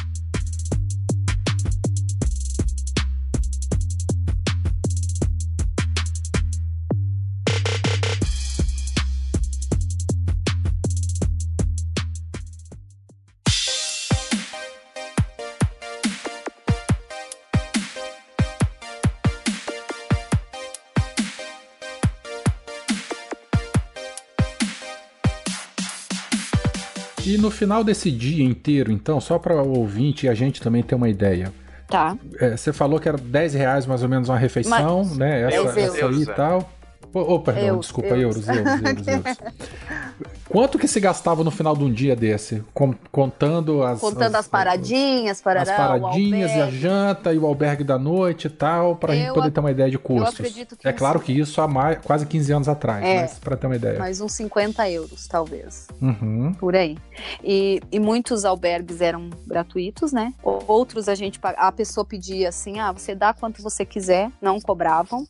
No final desse dia inteiro, então, só para o ouvinte e a gente também ter uma ideia. Tá. É, você falou que era 10 reais mais ou menos uma refeição, Mas... né? Essa, essa aí e tal. Oh, oh perdão, desculpa, euros, euros, euros, euros. Quanto que se gastava no final de um dia desse? contando as. Contando as, as paradinhas, parará, As paradinhas e a janta e o albergue da noite e tal, pra eu gente poder ter uma ideia de custos. Eu acredito que é claro que isso há mais, quase 15 anos atrás, é, mas pra ter uma ideia. Mais uns 50 euros, talvez. Uhum. Por aí. E, e muitos albergues eram gratuitos, né? Outros a gente. A pessoa pedia assim: ah, você dá quanto você quiser, não cobravam.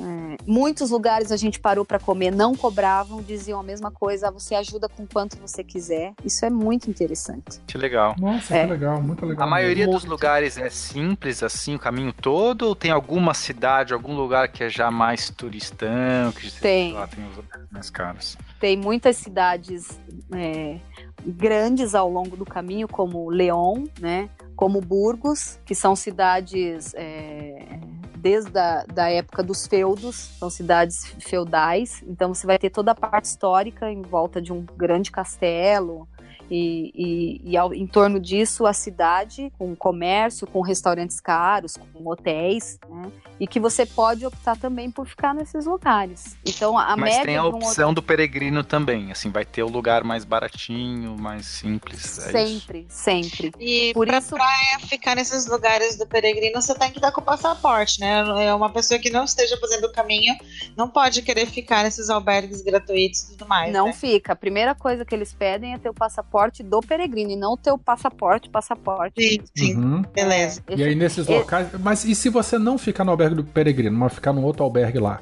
É, muitos lugares a gente parou para comer, não cobravam, diziam a mesma coisa, você ajuda com quanto você quiser. Isso é muito interessante. Que legal. Nossa, é. que legal, muito legal. A maioria muito. dos lugares é simples assim, o caminho todo, ou tem alguma cidade, algum lugar que é já mais turistão, que tem. lá tem os lugares mais caros? Tem muitas cidades é, grandes ao longo do caminho, como León, né? Como Burgos, que são cidades é, desde a da época dos feudos, são cidades feudais, então você vai ter toda a parte histórica em volta de um grande castelo, e, e, e ao, em torno disso a cidade, com comércio, com restaurantes caros, com hotéis, né? e que você pode optar também por ficar nesses lugares. Então a Mas média tem a um opção outro... do peregrino também, assim, vai ter o lugar mais baratinho, mais simples. É sempre, isso? sempre. E por pra isso pra ficar nesses lugares do peregrino, você tem que estar com o passaporte, né? É uma pessoa que não esteja fazendo o caminho, não pode querer ficar nesses albergues gratuitos e tudo mais. Não né? fica. A primeira coisa que eles pedem é ter o passaporte do peregrino e não ter o passaporte, passaporte. Sim, sim. Uhum. Beleza. E aí nesses locais. Mas e se você não ficar no albergue do peregrino, mas ficar num outro albergue lá?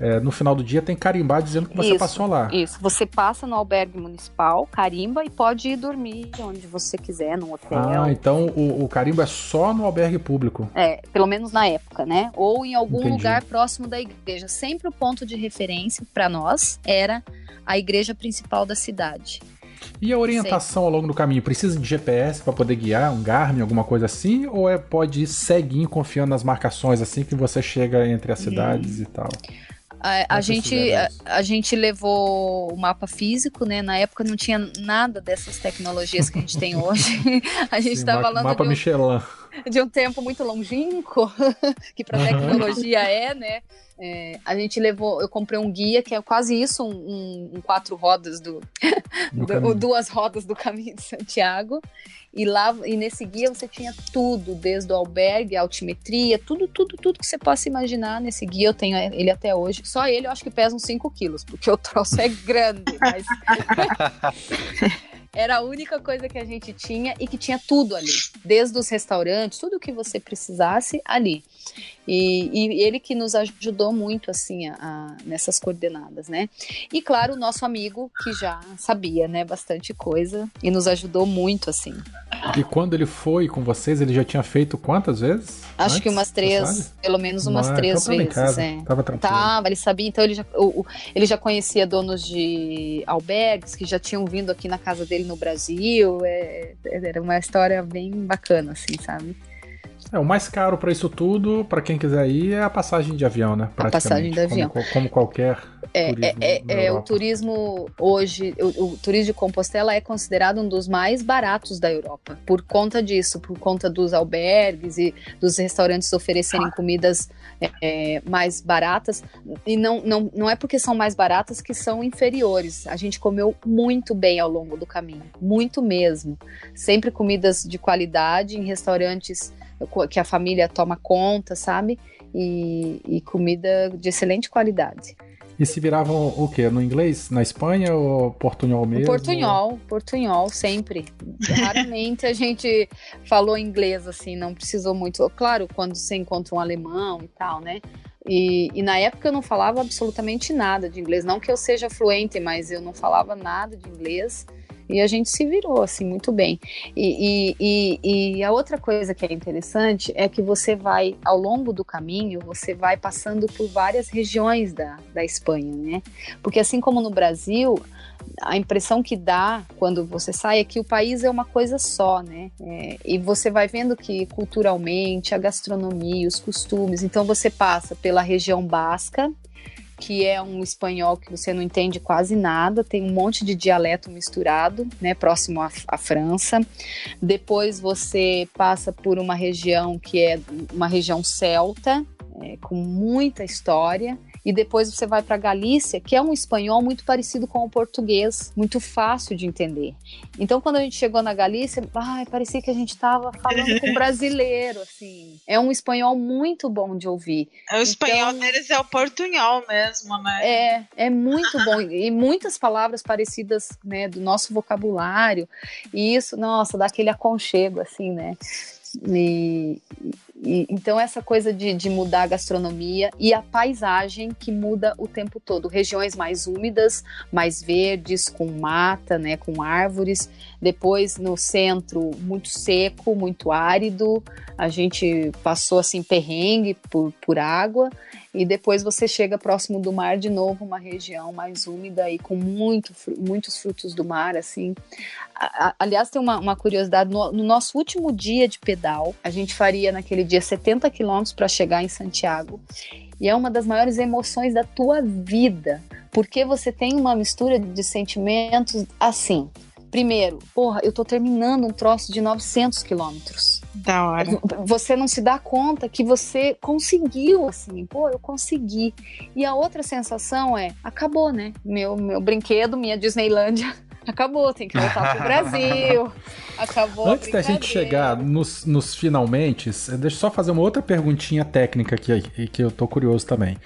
É, no final do dia tem carimbar dizendo que você isso, passou lá. Isso, você passa no albergue municipal, carimba e pode ir dormir onde você quiser, num hotel. Ah, então o, o carimbo é só no albergue público. É, pelo menos na época, né? Ou em algum Entendi. lugar próximo da igreja. Sempre o ponto de referência para nós era a igreja principal da cidade. E a orientação Sei. ao longo do caminho? Precisa de GPS para poder guiar, um Garmin, alguma coisa assim? Ou é, pode ir ceguinho confiando nas marcações assim que você chega entre as cidades hum. e tal? A, a gente, a, a, gente levou o mapa físico, né? Na época não tinha nada dessas tecnologias que a gente tem hoje. a gente estava falando mapa de um, Michelin. De um tempo muito longínquo, que para uhum. tecnologia é, né? É, a gente levou, eu comprei um guia que é quase isso, um, um, um quatro rodas do, do duas rodas do caminho de Santiago. E lá e nesse guia você tinha tudo, desde o albergue, a altimetria, tudo, tudo, tudo que você possa imaginar nesse guia. Eu tenho ele até hoje. Só ele eu acho que pesa uns 5 quilos, porque o troço é grande, mas. Era a única coisa que a gente tinha e que tinha tudo ali, desde os restaurantes, tudo que você precisasse ali. E, e, ele que nos ajudou muito assim a, a, nessas coordenadas, né? E claro, o nosso amigo que já sabia, né, bastante coisa e nos ajudou muito assim. E quando ele foi com vocês, ele já tinha feito quantas vezes? Acho Antes, que umas três, pelo menos umas Não, três então vezes. Casa, é. Tava tranquilo. Tava, ele sabia, então ele já, o, o, ele já conhecia donos de albergues que já tinham vindo aqui na casa dele no Brasil. É, era uma história bem bacana, assim, sabe? É, o mais caro para isso tudo, para quem quiser ir, é a passagem de avião, né? A passagem de avião. Como, como qualquer é, turismo. É, é, é o turismo hoje, o, o, turismo de Compostela é considerado um dos mais baratos da Europa. Por conta disso, por conta dos albergues e dos restaurantes oferecerem comidas é, é, mais baratas. E não, não, não é porque são mais baratas que são inferiores. A gente comeu muito bem ao longo do caminho, muito mesmo. Sempre comidas de qualidade em restaurantes que a família toma conta, sabe? E, e comida de excelente qualidade. E se viravam o quê? No inglês? Na Espanha ou portunhol mesmo? Portunhol, portunhol, sempre. Raramente a gente falou inglês, assim, não precisou muito. Claro, quando você encontra um alemão e tal, né? E, e, na época eu não falava absolutamente nada de inglês. Não que eu seja fluente, mas eu não falava nada de inglês. E a gente se virou, assim, muito bem. E, e, e, e, a outra coisa que é interessante é que você vai, ao longo do caminho, você vai passando por várias regiões da, da Espanha, né? Porque assim como no Brasil, a impressão que dá quando você sai é que o país é uma coisa só, né? É, e você vai vendo que culturalmente, a gastronomia, os costumes, então você passa pela região basca, que é um espanhol que você não entende quase nada, tem um monte de dialeto misturado, né, próximo à, à França. Depois você passa por uma região que é uma região celta, é, com muita história e depois você vai para Galícia, que é um espanhol muito parecido com o português, muito fácil de entender. Então, quando a gente chegou na Galícia, ai, parecia que a gente estava falando com um brasileiro, assim. É um espanhol muito bom de ouvir. É, o espanhol então, deles é o portunhol mesmo, né? É, é muito bom. E muitas palavras parecidas, né, do nosso vocabulário. E isso, nossa, dá aquele aconchego, assim, né? E, e, então, essa coisa de, de, mudar a gastronomia e a paisagem que muda o tempo todo. Regiões mais úmidas, mais verdes, com mata, né, com árvores. Depois, no centro, muito seco, muito árido. A gente passou assim perrengue por, por água e depois você chega próximo do mar de novo, uma região mais úmida e com muito, muitos frutos do mar, assim. Aliás, tem uma, uma curiosidade, no, no, nosso último dia de pedal, a gente faria naquele dia 70 quilômetros para chegar em Santiago, e é uma das maiores emoções da tua vida, porque você tem uma mistura de sentimentos assim. Primeiro, porra, eu tô terminando um troço de 900 quilômetros. Da hora. Você não se dá conta que você conseguiu, assim, pô, eu consegui. E a outra sensação é, acabou, né? Meu, meu brinquedo, minha Disneylândia acabou, tem que voltar pro Brasil. Acabou. Antes da gente chegar nos, nos finalmente, deixa eu só fazer uma outra perguntinha técnica aqui, que eu tô curioso também.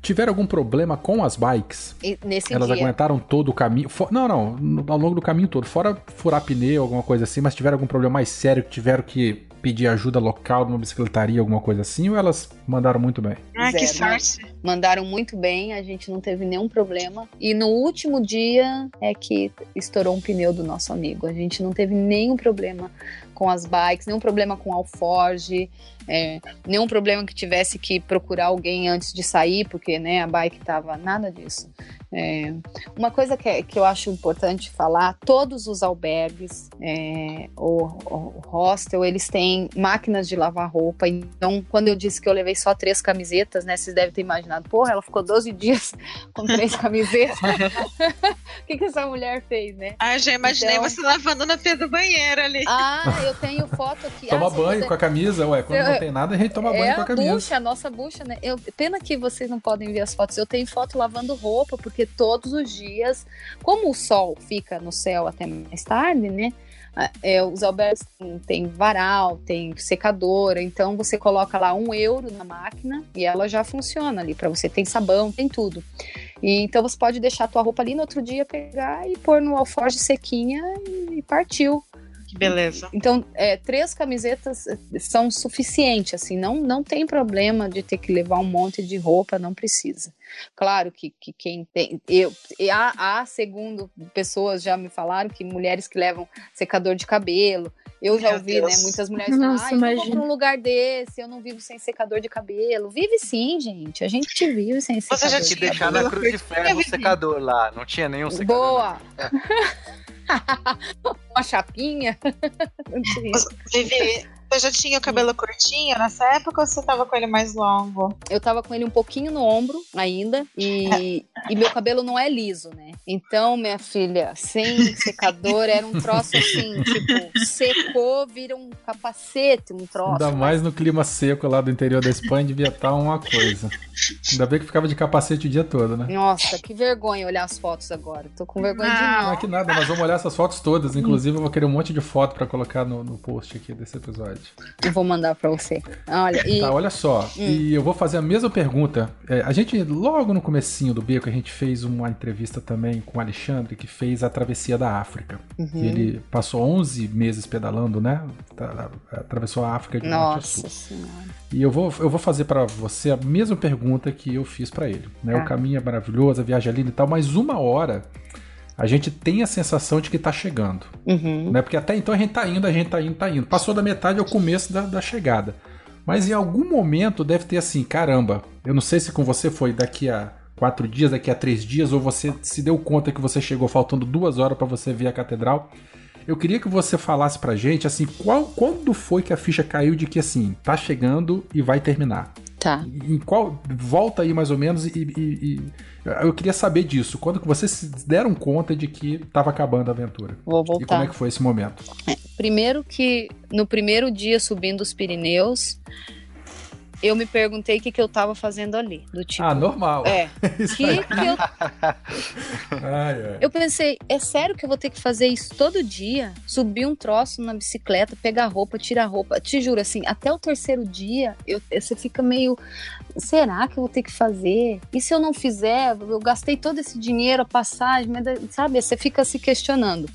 Tiveram algum problema com as bikes? E nesse Elas dia. aguentaram todo o caminho? For... Não, não, ao longo do caminho todo. Fora furar pneu, alguma coisa assim, mas tiveram algum problema mais sério que tiveram que pedir ajuda local numa bicicletaria, alguma coisa assim, ou elas mandaram muito bem? Ah, Zero. que sorte! Mandaram muito bem, a gente não teve nenhum problema. E no último dia é que estourou um pneu do nosso amigo. A gente não teve nenhum problema com as bikes, nenhum problema com alforge, é, nenhum problema que tivesse que procurar alguém antes de sair, porque né, a bike tava nada disso. É, uma coisa que, é, que eu acho importante falar, todos os albergues, é, o, o hostel, eles têm tem máquinas de lavar roupa. Então, quando eu disse que eu levei só três camisetas, né? Vocês devem ter imaginado, porra, ela ficou 12 dias com três camisetas. O que, que essa mulher fez, né? Ah, já imaginei então... você lavando na pia do banheiro ali. Ah, eu tenho foto aqui. Toma ah, banho com a camisa, ué. Quando eu... não tem nada, a gente toma é banho com a camisa. Bucha, a nossa bucha, né? Eu... Pena que vocês não podem ver as fotos. Eu tenho foto lavando roupa, porque todos os dias, como o sol fica no céu até mais tarde, né? Ah, é, os albergues tem varal, tem secadora, então você coloca lá um euro na máquina e ela já funciona ali para você. Tem sabão, tem tudo. E, então você pode deixar a tua roupa ali no outro dia, pegar e pôr no alforje sequinha e partiu. Que beleza. Então, é, três camisetas eh, são suficientes, assim, não, não tem problema de ter que levar um monte de roupa, não precisa. Claro que, que quem tem. Eu, há, há, segundo pessoas já me falaram, que mulheres que levam secador de cabelo. Eu já Meu ouvi, né, Deus. né? Muitas mulheres falam, ah, eu vou pra um lugar desse, eu não vivo sem secador de cabelo. Vive sim, gente. A gente vive sem secador. Você já tinha que deixar na cruz de ferro o secador lá. Não tinha nenhum secador. Boa! uma chapinha. Vivi, você já tinha o cabelo curtinho nessa época ou você tava com ele mais longo? Eu tava com ele um pouquinho no ombro ainda e, e meu cabelo não é liso, né? Então, minha filha, sem secador era um troço assim, tipo, secou, vira um capacete, um troço. Ainda mais no clima seco lá do interior da Espanha devia estar tá uma coisa. Ainda bem que ficava de capacete o dia todo, né? Nossa, que vergonha olhar as fotos agora. Tô com vergonha ah, de não. Não é que nada, nós vamos olhar essas fotos todas. Inclusive, eu vou querer um monte de foto para colocar no, no post aqui desse episódio. Eu vou mandar para você. Olha, e... Tá, olha só. Hum. E eu vou fazer a mesma pergunta. É, a gente, logo no comecinho do Beco, a gente fez uma entrevista também com o Alexandre, que fez a travessia da África. Uhum. Ele passou 11 meses pedalando, né? Tá, atravessou a África de Nossa norte a sul. Senhora. E eu vou, eu vou fazer para você a mesma pergunta que eu fiz para ele. Né? Tá. O caminho é maravilhoso, a viagem é linda e tal, mas uma hora a gente tem a sensação de que tá chegando. Uhum. Né? Porque até então a gente tá indo, a gente tá indo, tá indo. Passou da metade ao começo da, da chegada. Mas em algum momento deve ter assim, caramba, eu não sei se com você foi daqui a quatro dias, daqui a três dias, ou você se deu conta que você chegou faltando duas horas para você ver a catedral. Eu queria que você falasse pra gente, assim, qual, quando foi que a ficha caiu de que, assim, tá chegando e vai terminar? Tá. Em qual. Volta aí mais ou menos e, e, e, eu queria saber disso. Quando que vocês se deram conta de que estava acabando a aventura? Vou voltar. E como é que foi esse momento? É, primeiro que no primeiro dia subindo os Pirineus, eu me perguntei o que, que eu tava fazendo ali. Do tipo, ah, normal. É. que, que eu... ai, ai. eu pensei, é sério que eu vou ter que fazer isso todo dia? Subir um troço na bicicleta, pegar roupa, tirar roupa. Te juro, assim, até o terceiro dia, eu, você fica meio. Será que eu vou ter que fazer? E se eu não fizer? Eu gastei todo esse dinheiro, a passagem, sabe? Você fica se questionando.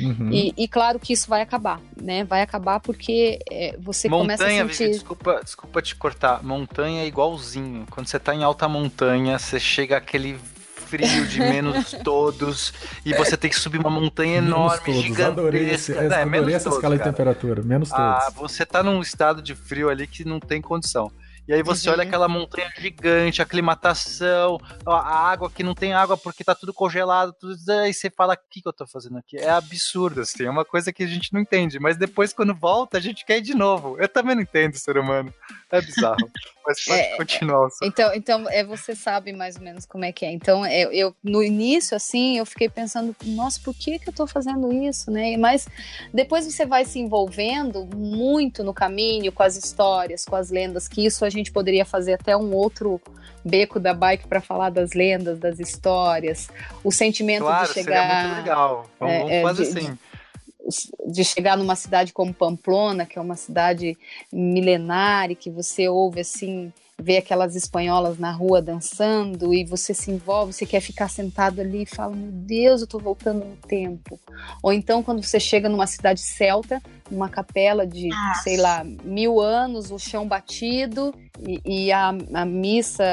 Uhum. E, e, claro que isso vai acabar, né? Vai acabar porque é, você montanha, começa a sentir... desculpa, desculpa te cortar. Montanha é igualzinho. Quando você tá em alta montanha, você chega aquele frio de menos todos e você tem que subir uma montanha menos enorme, todos. gigantesca. Adorei, esse, é, adorei menos essa todos, escala cara. de temperatura, menos ah, todos. você tá num estado de frio ali que não tem condição. E aí você uhum. olha aquela montanha gigante, aclimatação, a água que não tem água porque tá tudo congelado, tudo, aí você fala, o que, que eu tô fazendo aqui? É absurdo, assim, é uma coisa que a gente não entende, mas depois quando volta a gente quer ir de novo. Eu também não entendo, ser humano. É bizarro. Mas pode é, continuar. Só. Então, então é, você sabe mais ou menos como é que é. Então, eu, é, eu no início, assim, eu fiquei pensando, nossa, por que, que eu tô fazendo isso, né? Mas depois você vai se envolvendo muito no caminho, com as histórias, com as lendas, que isso a gente poderia fazer até um outro beco da bike para falar das lendas, das histórias, o sentimento claro, de chegar. Seria muito legal. Vamos, é, vamos fazer de, assim de chegar numa cidade como Pamplona, que é uma cidade milenar e que você ouve assim, vê aquelas espanholas na rua dançando e você se envolve, você quer ficar sentado ali e fala, meu Deus, eu tô voltando no tempo. Ou então quando você chega numa cidade celta, uma capela de, sei lá, mil anos, o chão batido e, e a, a, missa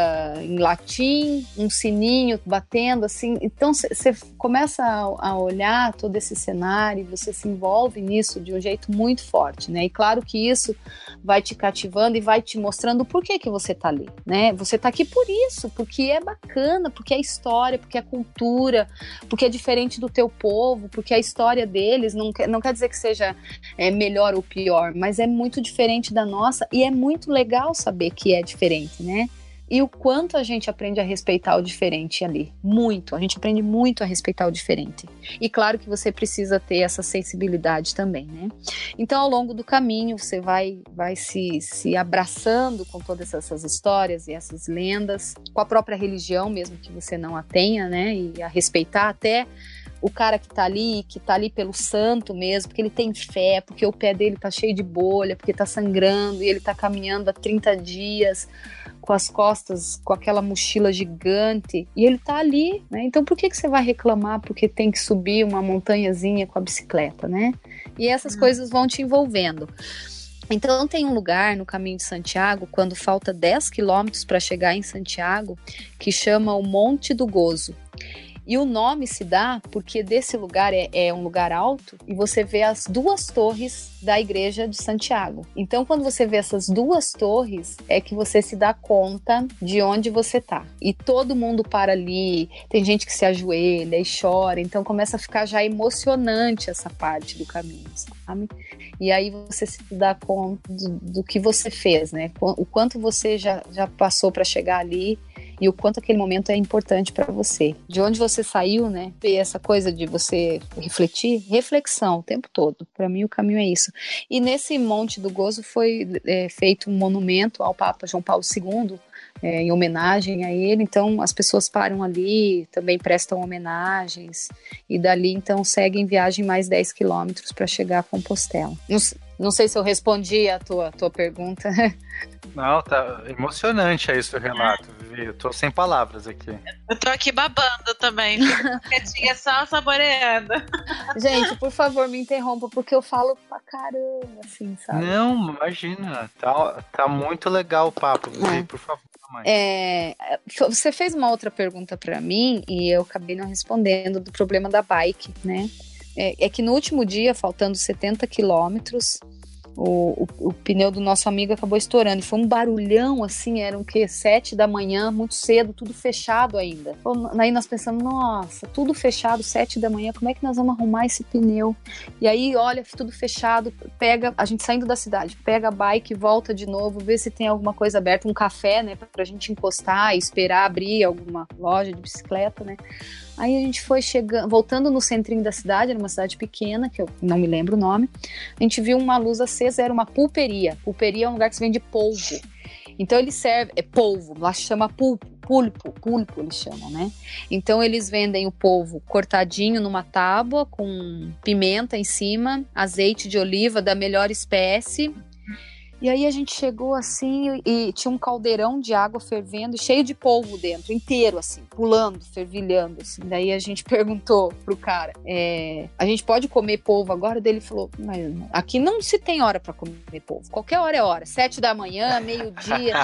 em latim, um sininho batendo assim. Então você começa a, a, olhar todo esse cenário, você se envolve nisso de um jeito muito forte, né? E claro que isso vai te cativando e vai te mostrando por que que você tá ali, né? Você tá aqui por isso, porque é bacana, porque é história, porque é cultura, porque é diferente do teu povo, porque a história deles não quer, não quer dizer que seja é, melhor ou pior, mas é muito diferente da nossa e é muito legal saber que é diferente, né? E o quanto a gente aprende a respeitar o diferente ali. Muito. A gente aprende muito a respeitar o diferente. E claro que você precisa ter essa sensibilidade também, né? Então, ao longo do caminho, você vai, vai se, se abraçando com todas essas histórias e essas lendas, com a própria religião, mesmo que você não a tenha, né? E a respeitar até o cara que tá ali, que tá ali pelo santo mesmo, porque ele tem fé, porque o pé dele tá cheio de bolha, porque tá sangrando e ele tá caminhando há 30 dias com as costas, com aquela mochila gigante, e ele tá ali, né? Então por que, que você vai reclamar porque tem que subir uma montanhazinha com a bicicleta, né? E essas hum. coisas vão te envolvendo. Então tem um lugar no caminho de Santiago, quando falta 10 quilômetros para chegar em Santiago, que chama o Monte do Gozo. E o nome se dá porque desse lugar é, é, um lugar alto e você vê as duas torres da igreja de Santiago. Então, quando você vê essas duas torres, é que você se dá conta de onde você tá. E todo mundo para ali, tem gente que se ajoelha e chora, então começa a ficar já emocionante essa parte do caminho, sabe? E aí você se dá conta do, do que você fez, né? O quanto você já, já passou para chegar ali e o quanto aquele momento é importante para você. De onde você saiu, né? Ver essa coisa de você refletir, reflexão o tempo todo. Para mim, o caminho é isso. E nesse Monte do Gozo foi é, feito um monumento ao Papa João Paulo II. É, em homenagem a ele, então as pessoas param ali, também prestam homenagens, e dali então seguem viagem mais 10 quilômetros para chegar a Compostela. Não, não sei se eu respondi a tua, tua pergunta. Não, tá emocionante aí seu relato, Vivi. Eu tô sem palavras aqui. Eu tô aqui babando também. Quietinha só saboreando. Gente, por favor, me interrompa, porque eu falo pra caramba, assim, sabe? Não, imagina. Tá, tá muito legal o papo, Vivi, é. por favor. É, você fez uma outra pergunta para mim e eu acabei não respondendo do problema da bike, né? É, é que no último dia, faltando 70 quilômetros, o, o, o, pneu do nosso amigo acabou estourando. Foi um barulhão assim, eram o quê? Sete da manhã, muito cedo, tudo fechado ainda. Aí nós pensamos, nossa, tudo fechado, sete da manhã, como é que nós vamos arrumar esse pneu? E aí, olha, tudo fechado, pega, a gente saindo da cidade, pega a bike, volta de novo, vê se tem alguma coisa aberta, um café, né, pra gente encostar e esperar abrir alguma loja de bicicleta, né? Aí a gente foi chegando, voltando no centrinho da cidade, era uma cidade pequena, que eu não me lembro o nome. A gente viu uma luz acesa, era uma pulperia. Pulperia é um lugar que se vende polvo. Então ele serve, é polvo, lá chama pulpo, pulpo, pulpo eles chamam, né? Então eles vendem o polvo cortadinho numa tábua com pimenta em cima, azeite de oliva da melhor espécie, e aí a gente chegou assim e tinha um caldeirão de água fervendo, cheio de polvo dentro, inteiro assim, pulando, fervilhando. Assim. Daí a gente perguntou pro cara: é, a gente pode comer polvo agora? Daí ele falou: mas aqui não se tem hora para comer polvo. Qualquer hora é hora, sete da manhã, meio-dia.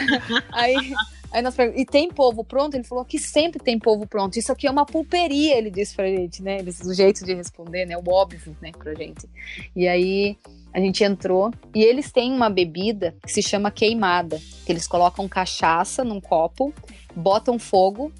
aí. Aí nós perguntamos, e tem polvo pronto? Ele falou que sempre tem polvo pronto. Isso aqui é uma pulperia, ele disse pra gente, né? Esse jeito de responder, né? O óbvio, né, pra gente. E aí a gente entrou e eles têm uma bebida que se chama queimada, que eles colocam cachaça num copo, botam fogo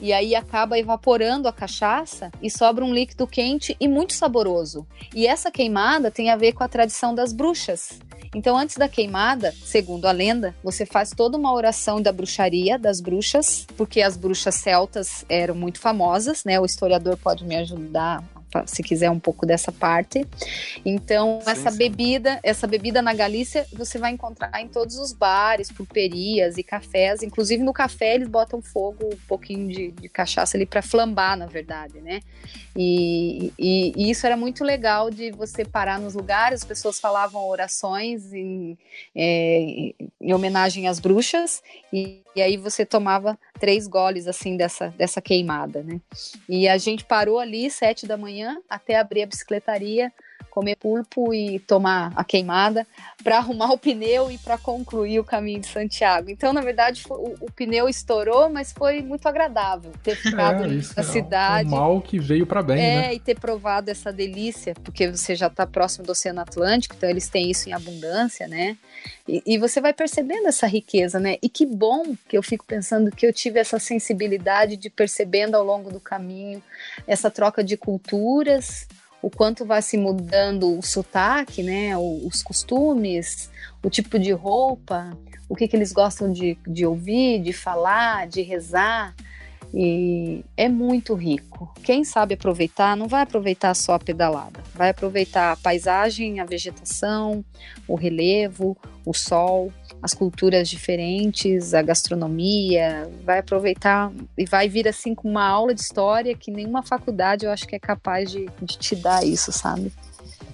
e aí acaba evaporando a cachaça e sobra um líquido quente e muito saboroso. E essa queimada tem a ver com a tradição das bruxas. Então, antes da queimada, segundo a lenda, você faz toda uma oração da bruxaria, das bruxas, porque as bruxas celtas eram muito famosas, né? O historiador pode me ajudar se quiser um pouco dessa parte. Então, sim, essa sim. bebida, essa bebida na Galícia, você vai encontrar em todos os bares, pulperias e cafés. Inclusive no café eles botam fogo, um pouquinho de, de cachaça ali para flambar, na verdade, né? E, e, e, isso era muito legal de você parar nos lugares, as pessoas falavam orações em, é, em homenagem às bruxas, e, e, aí você tomava três goles assim dessa, dessa queimada, né? E a gente parou ali sete da manhã até abrir a bicicletaria comer pulpo e tomar a queimada, para arrumar o pneu e para concluir o caminho de Santiago. Então, na verdade, o, o, pneu estourou, mas foi muito agradável ter ficado é, na cidade. É um mal que veio para bem, é, né? e ter provado essa delícia, porque você já está próximo do Oceano Atlântico, então eles têm isso em abundância, né? E, e, você vai percebendo essa riqueza, né? E que bom que eu fico pensando que eu tive essa sensibilidade de percebendo ao longo do caminho essa troca de culturas, o quanto vai se mudando o sotaque, né? Os costumes, o tipo de roupa, o que, que eles gostam de, de ouvir, de falar, de rezar. E é muito rico. Quem sabe aproveitar, não vai aproveitar só a pedalada, vai aproveitar a paisagem, a vegetação, o relevo, o sol, as culturas diferentes, a gastronomia, vai aproveitar e vai vir assim com uma aula de história que nenhuma faculdade eu acho que é capaz de, de te dar isso, sabe?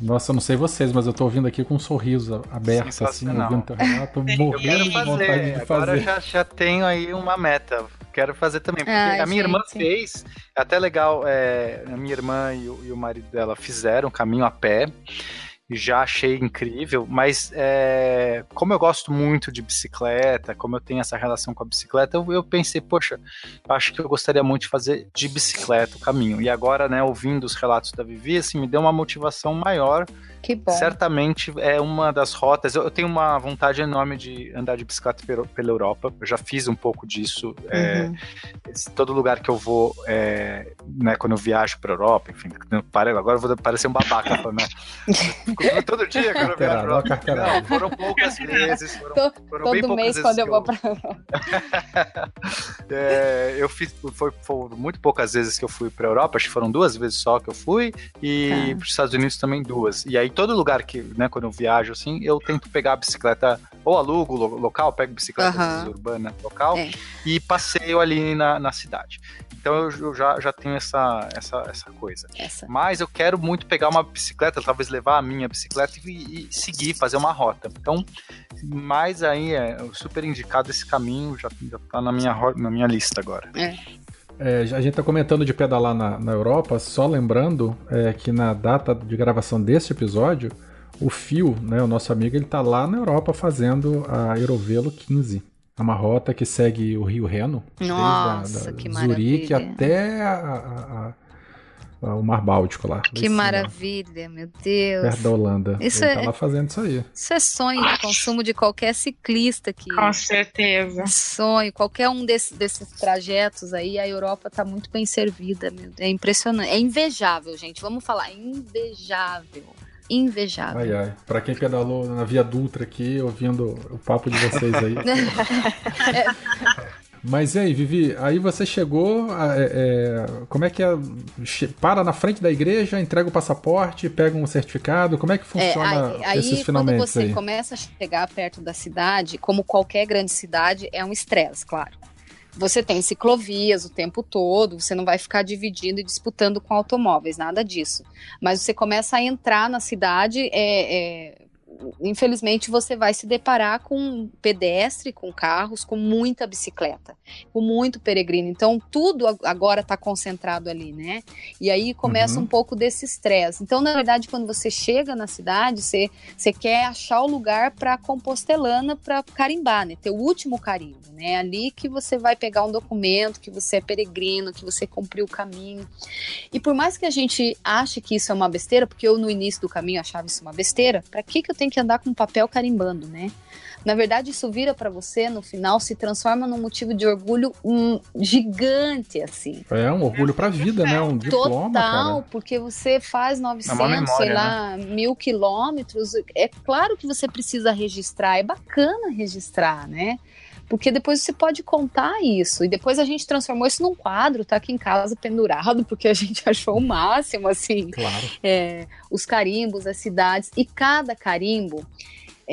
Nossa, eu não sei vocês, mas eu tô ouvindo aqui com um sorriso aberto, assim, ouvindo teu relato, morrendo de vontade de fazer. Agora já, já tenho aí uma meta quero fazer também. Porque Ai, a minha gente. irmã fez, é até legal, é, a minha irmã e o, e o marido dela fizeram caminho a pé já achei incrível, mas é, como eu gosto muito de bicicleta, como eu tenho essa relação com a bicicleta, eu, eu, pensei, poxa, acho que eu gostaria muito de fazer de bicicleta o caminho. E agora, né, ouvindo os relatos da Vivi, assim, me deu uma motivação maior que bom. Certamente é uma das rotas. Eu, tenho uma vontade enorme de andar de bicicleta pela Europa. Eu já fiz um pouco disso. É, uhum. É, todo lugar que eu vou, é, né, quando eu viajo para Europa, enfim, agora eu vou parecer um babaca, né? todo dia quando eu viajo para Não, foram poucas vezes. Foram, Tô, foram todo mês quando eu, eu vou para Europa. é, eu fiz, foi, foram muito poucas vezes que eu fui para Europa. Acho que foram duas vezes só que eu fui e tá. para os Estados Unidos também duas. E aí todo lugar que, né, quando eu viajo, assim, eu tento pegar a bicicleta, ou alugo local, pego bicicleta uhum. urbana local é. e passeio ali na, na cidade. Então eu, eu, já, já tenho essa, essa, essa coisa. Essa. Mas eu quero muito pegar uma bicicleta, talvez levar a minha bicicleta e, e seguir, fazer uma rota. Então, mais aí é super indicado esse caminho, já, já tá na minha, na minha lista agora. É. É, a gente está comentando de pedalar na, na Europa, só lembrando é, que na data de gravação deste episódio, o Fio, né, o nosso amigo, ele está lá na Europa fazendo a Aerovelo 15. É uma rota que segue o Rio Reno, Nossa, desde a, da, Zurique até a, a, o Mar Báltico lá. Que maravilha, meu Deus. Perto da Holanda. Isso Ele é, tá lá fazendo isso aí. Isso é sonho de consumo de qualquer ciclista que. Com certeza. Sonho. Qualquer um desse, desses trajetos aí, a Europa tá muito bem servida, meu Deus. É impressionante. É invejável, gente. Vamos falar. Invejável invejável. Ai, ai. Pra quem pedalou na Via Dutra aqui, ouvindo o papo de vocês aí. é. Mas e aí, Vivi, aí você chegou, é, é, como é que é? Para na frente da igreja, entrega o passaporte, pega um certificado, como é que funciona é, aí, esses aí, finalmente? Quando você aí? começa a chegar perto da cidade, como qualquer grande cidade, é um estresse, claro. Você tem ciclovias o tempo todo, você não vai ficar dividindo e disputando com automóveis, nada disso. Mas você começa a entrar na cidade, é, é infelizmente você vai se deparar com pedestre, com carros, com muita bicicleta, com muito peregrino. Então tudo agora está concentrado ali, né? E aí começa uhum. um pouco desse estresse. Então, na verdade, quando você chega na cidade, você, você quer achar o lugar para compostelana para carimbar, né? Ter o último carimbo, né? Ali que você vai pegar um documento, que você é peregrino, que você cumpriu o caminho. E por mais que a gente ache que isso é uma besteira, porque eu no início do caminho achava isso uma besteira, para que que eu tenho que andar com papel carimbando, né? Na verdade, isso vira para você, no final, se transforma num motivo de orgulho um, gigante, assim. É, um orgulho pra vida, né? Um diploma, Total, cara. porque você faz 900, é memória, sei lá, né? mil quilômetros. É claro que você precisa registrar, é bacana registrar, né? Porque depois você pode contar isso. E depois a gente transformou isso num quadro, tá aqui em casa pendurado, porque a gente achou o máximo, assim. Claro. É, os carimbos, as cidades. E cada carimbo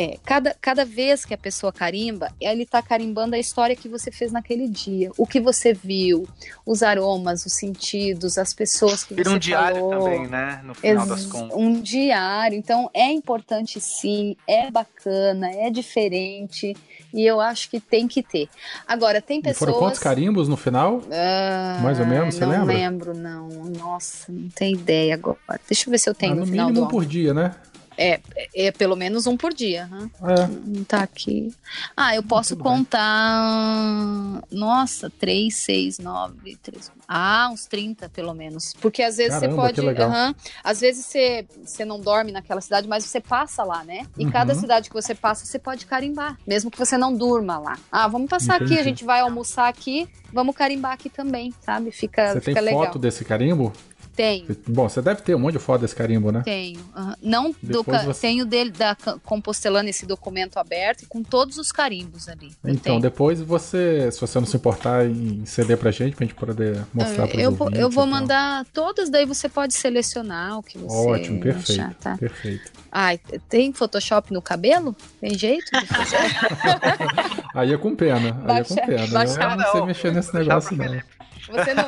É, cada, cada vez que a pessoa carimba, ele está carimbando a história que você fez naquele dia, o que você viu, os aromas, os sentidos, as pessoas que Vira você um diário falou. também, né? No final Ex- das contas. Um diário. Então, é importante sim, é bacana, é diferente. E eu acho que tem que ter. Agora, tem E pessoas. foram quantos carimbos no final? Ah, Mais ou menos, você não lembra? lembro, não. Nossa, não tenho ideia agora. Deixa eu ver se eu tenho Ah, no, no final mínimo do um por dia, né? É, é pelo menos um por dia. hã? É. Não tá aqui. Ah, eu posso tudo bem. contar. Nossa, 3, 6, 9, 3. Ah, uns 30 pelo menos. Porque às vezes Caramba, você pode. às vezes você, você não dorme naquela cidade, mas você passa lá, né? E Uhum. cada cidade que você passa, você pode carimbar. Mesmo que você não durma lá. Ah, vamos passar aqui, Entendi. a gente vai almoçar aqui, vamos carimbar aqui também, sabe? Fica, Você tem fica legal. foto desse carimbo? Tenho. Bom, você deve ter um monte de foto desse carimbo, né? Tenho. aham. Não do Depois ca- você- tenho dele da Compostelana esse documento aberto e com todos os carimbos ali. Eu Então, tenho. depois você, se você não se importar em ceder pra gente, pra gente poder mostrar pra eu, vou- eu vou mandar todas, daí você pode selecionar o que você Ótimo, perfeito. achar, tá? Perfeito. Ai, tem Photoshop no cabelo? Tem jeito de fazer? Aí é com pena. Aí Baixa- é com pena. baixa- eu não sei Não, mexer nesse negócio, não. Você não.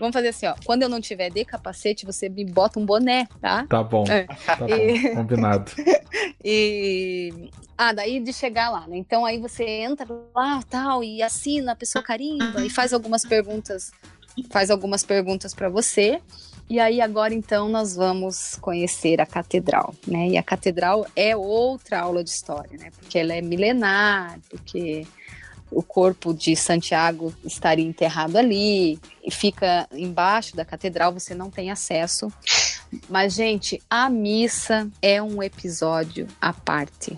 Vamos fazer assim, ó. Quando eu não tiver de capacete, você me bota um boné, tá? Tá bom. É. Tá bom. E- Combinado. E. Ah, daí de chegar lá, né? Então aí você entra lá tal e assina, a pessoa carimba e faz algumas perguntas, faz algumas perguntas para você. E aí agora então nós vamos conhecer a catedral, né? E a catedral é outra aula de história, né? Porque ela é milenar, porque o corpo de Santiago estaria enterrado ali e fica embaixo da catedral, você não tem acesso. Mas, gente, a missa é um episódio à parte.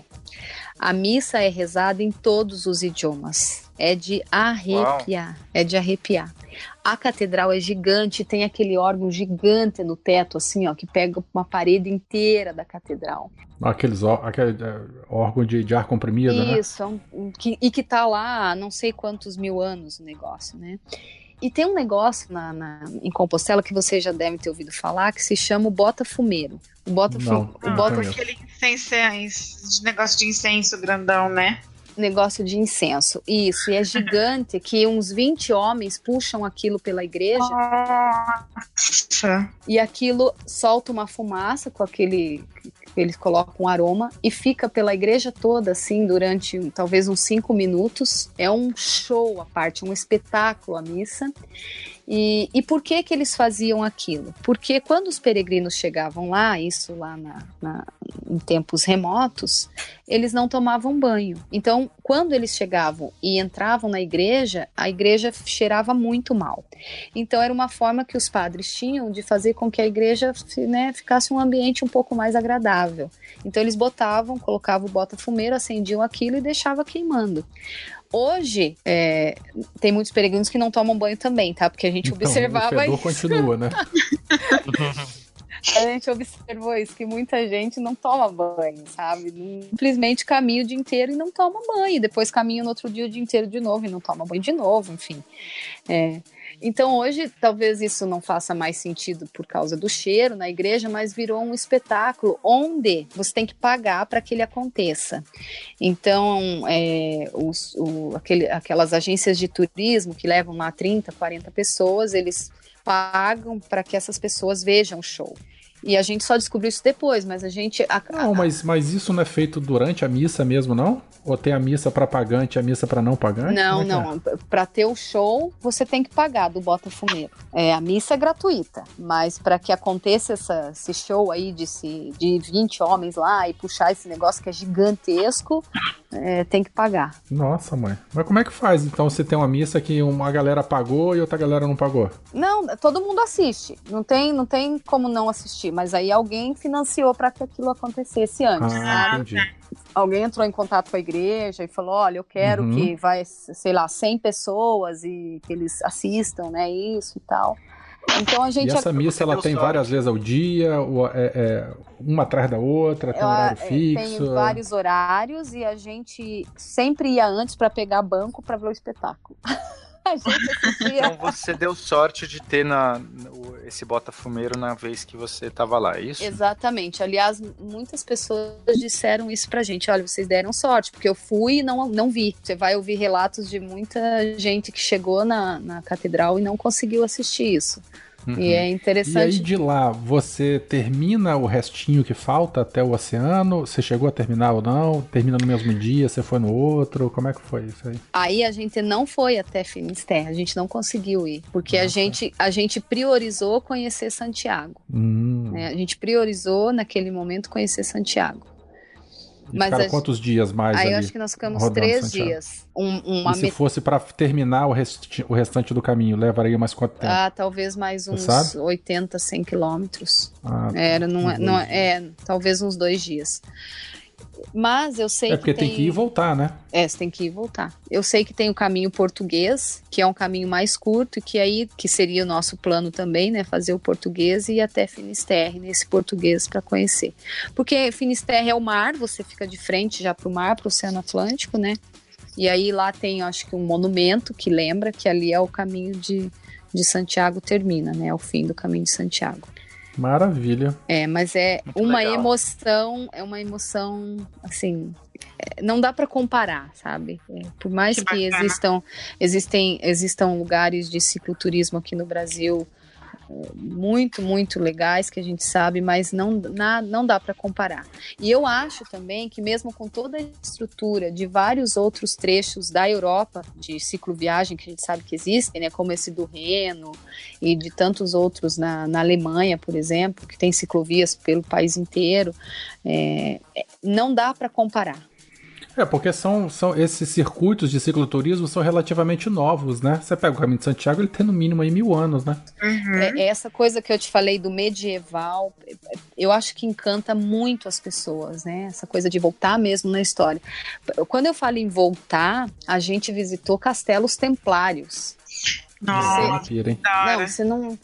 A missa é rezada em todos os idiomas. É de arrepiar. É de arrepiar. A catedral é gigante, tem aquele órgão gigante no teto, assim, ó, que pega uma parede inteira da catedral. Aqueles ó- aquele, é, órgão de, de ar comprimido, né? Isso, é que- e que tá lá há não sei quantos mil anos o negócio, né? E tem um negócio na, na- em Compostela que você já deve ter ouvido falar que se chama o bota fumeiro. O bota, fu- Não, o bota. Aquele incenso, negócio de incenso grandão, né? Negócio de incenso. Isso, e é gigante que uns 20 homens puxam aquilo pela igreja Nossa. e aquilo solta uma fumaça com aquele eles colocam um aroma e fica pela igreja toda assim durante talvez uns cinco minutos. É um show à parte, um espetáculo a missa. E, e por que que eles faziam aquilo? Porque quando os peregrinos chegavam lá, isso lá na, na- em tempos remotos, eles não tomavam banho. Então, quando eles chegavam e entravam na igreja, a igreja cheirava muito mal. Então, era uma forma que os padres tinham de fazer com que a igreja né, ficasse um ambiente um pouco mais agradável. Então, eles botavam, colocavam o bota-fumeiro, acendiam aquilo e deixava queimando. Hoje, é, tem muitos peregrinos que não tomam banho também, tá? Porque a gente Então, observava o fedor isso. continua, né? A gente observou isso, que muita gente não toma banho, sabe? Simplesmente caminha o dia inteiro e não toma banho. Depois caminha no outro dia o dia inteiro de novo e não toma banho de novo, enfim. É. Então hoje talvez isso não faça mais sentido por causa do cheiro na igreja, mas virou um espetáculo onde você tem que pagar para que ele aconteça. Então, é, os- o- aquele- aquelas agências de turismo que levam lá 30, 40 pessoas, eles pagam para que essas pessoas vejam o show. E a gente só descobriu isso depois, mas a gente. a- Não, mas, mas isso não é feito durante a missa mesmo, não? Ou tem a missa para pagante e a missa para não pagante? Não, é não. Para ter o show, você tem que pagar do Bota Fumeiro. É, a missa é gratuita, mas para que aconteça essa- esse show aí de, se, de 20 homens lá e puxar esse negócio que é gigantesco, é, tem que pagar. Nossa, mãe. Mas como é que faz? Então você tem uma missa que uma galera pagou e outra galera não pagou? Não, todo mundo assiste. Não tem, não tem como não assistir, mas aí alguém financiou para que aquilo acontecesse antes, Ah, sabe? entendi. alguém entrou em contato com a igreja e falou: olha, eu quero Uhum. que vai, sei lá, 100 pessoas e que eles assistam, né? Isso e tal. Então a E gente. essa missa ela tem várias vezes ao dia, é, é uma atrás da outra, tem ela, horário é, fixo. tem vários horários e a gente sempre ia antes para pegar banco para ver o espetáculo. a gente assistia. Então você deu sorte de ter na, esse botafumeiro na vez que você estava lá, é isso? Exatamente. Aliás, muitas pessoas disseram isso pra gente. Olha, vocês deram sorte, porque eu fui e não, não vi. Você vai ouvir relatos de muita gente que chegou na, na catedral e não conseguiu assistir isso. Uhum. E é interessante. E aí de lá, você termina o restinho que falta até o oceano? Você chegou a terminar ou não? Termina no mesmo dia? Você foi no outro? Como é que foi isso aí? Aí a gente não foi até Finisterre, a gente não conseguiu ir, porque Nossa. a gente, a gente priorizou conhecer Santiago. Hum. Né? A gente priorizou naquele momento conhecer Santiago. E Mas ficaram a... quantos dias mais Aí ali, eu acho que nós ficamos três dias. Um, uma e se met... fosse para terminar o, rest... o restante do caminho, levaria mais quanto tempo? Ah, talvez mais uns 80, 100 quilômetros. Ah, tá. Era, não, é, não, é, é, talvez uns dois dias. Mas eu sei é porque que tem... tem que ir e voltar, né? É, você tem que ir e voltar. Eu sei que tem o caminho português, que é um caminho mais curto, e que aí que seria o nosso plano também, né? Fazer o português e ir até Finisterre, nesse português para conhecer. Porque Finisterre é o mar, você fica de frente já para o mar, para o Oceano Atlântico, né? E aí lá tem, acho que um monumento que lembra que ali é o caminho de, de Santiago termina, né? É o fim do caminho de Santiago. Maravilha. É, mas é Muito uma legal. emoção, é uma emoção, assim, é, não dá para comparar, sabe? É, por mais que, que existam, existem, existam lugares de cicloturismo aqui no Brasil muito, muito legais que a gente sabe, mas não, na, não dá para comparar. E eu acho também que, mesmo com toda a estrutura de vários outros trechos da Europa de cicloviagem que a gente sabe que existem, né, como esse do Reno e de tantos outros na, na Alemanha, por exemplo, que tem ciclovias pelo país inteiro, é, é não dá para comparar. É, porque são, são esses circuitos de cicloturismo são relativamente novos, né? Você pega o Caminho de Santiago, ele tem no mínimo aí mil anos, né? Uhum. É, é, essa coisa que eu te falei do medieval, eu acho que encanta muito as pessoas, né? Essa coisa de voltar mesmo na história. Quando eu falo em voltar, a gente visitou castelos templários. Nossa, você, não, você não.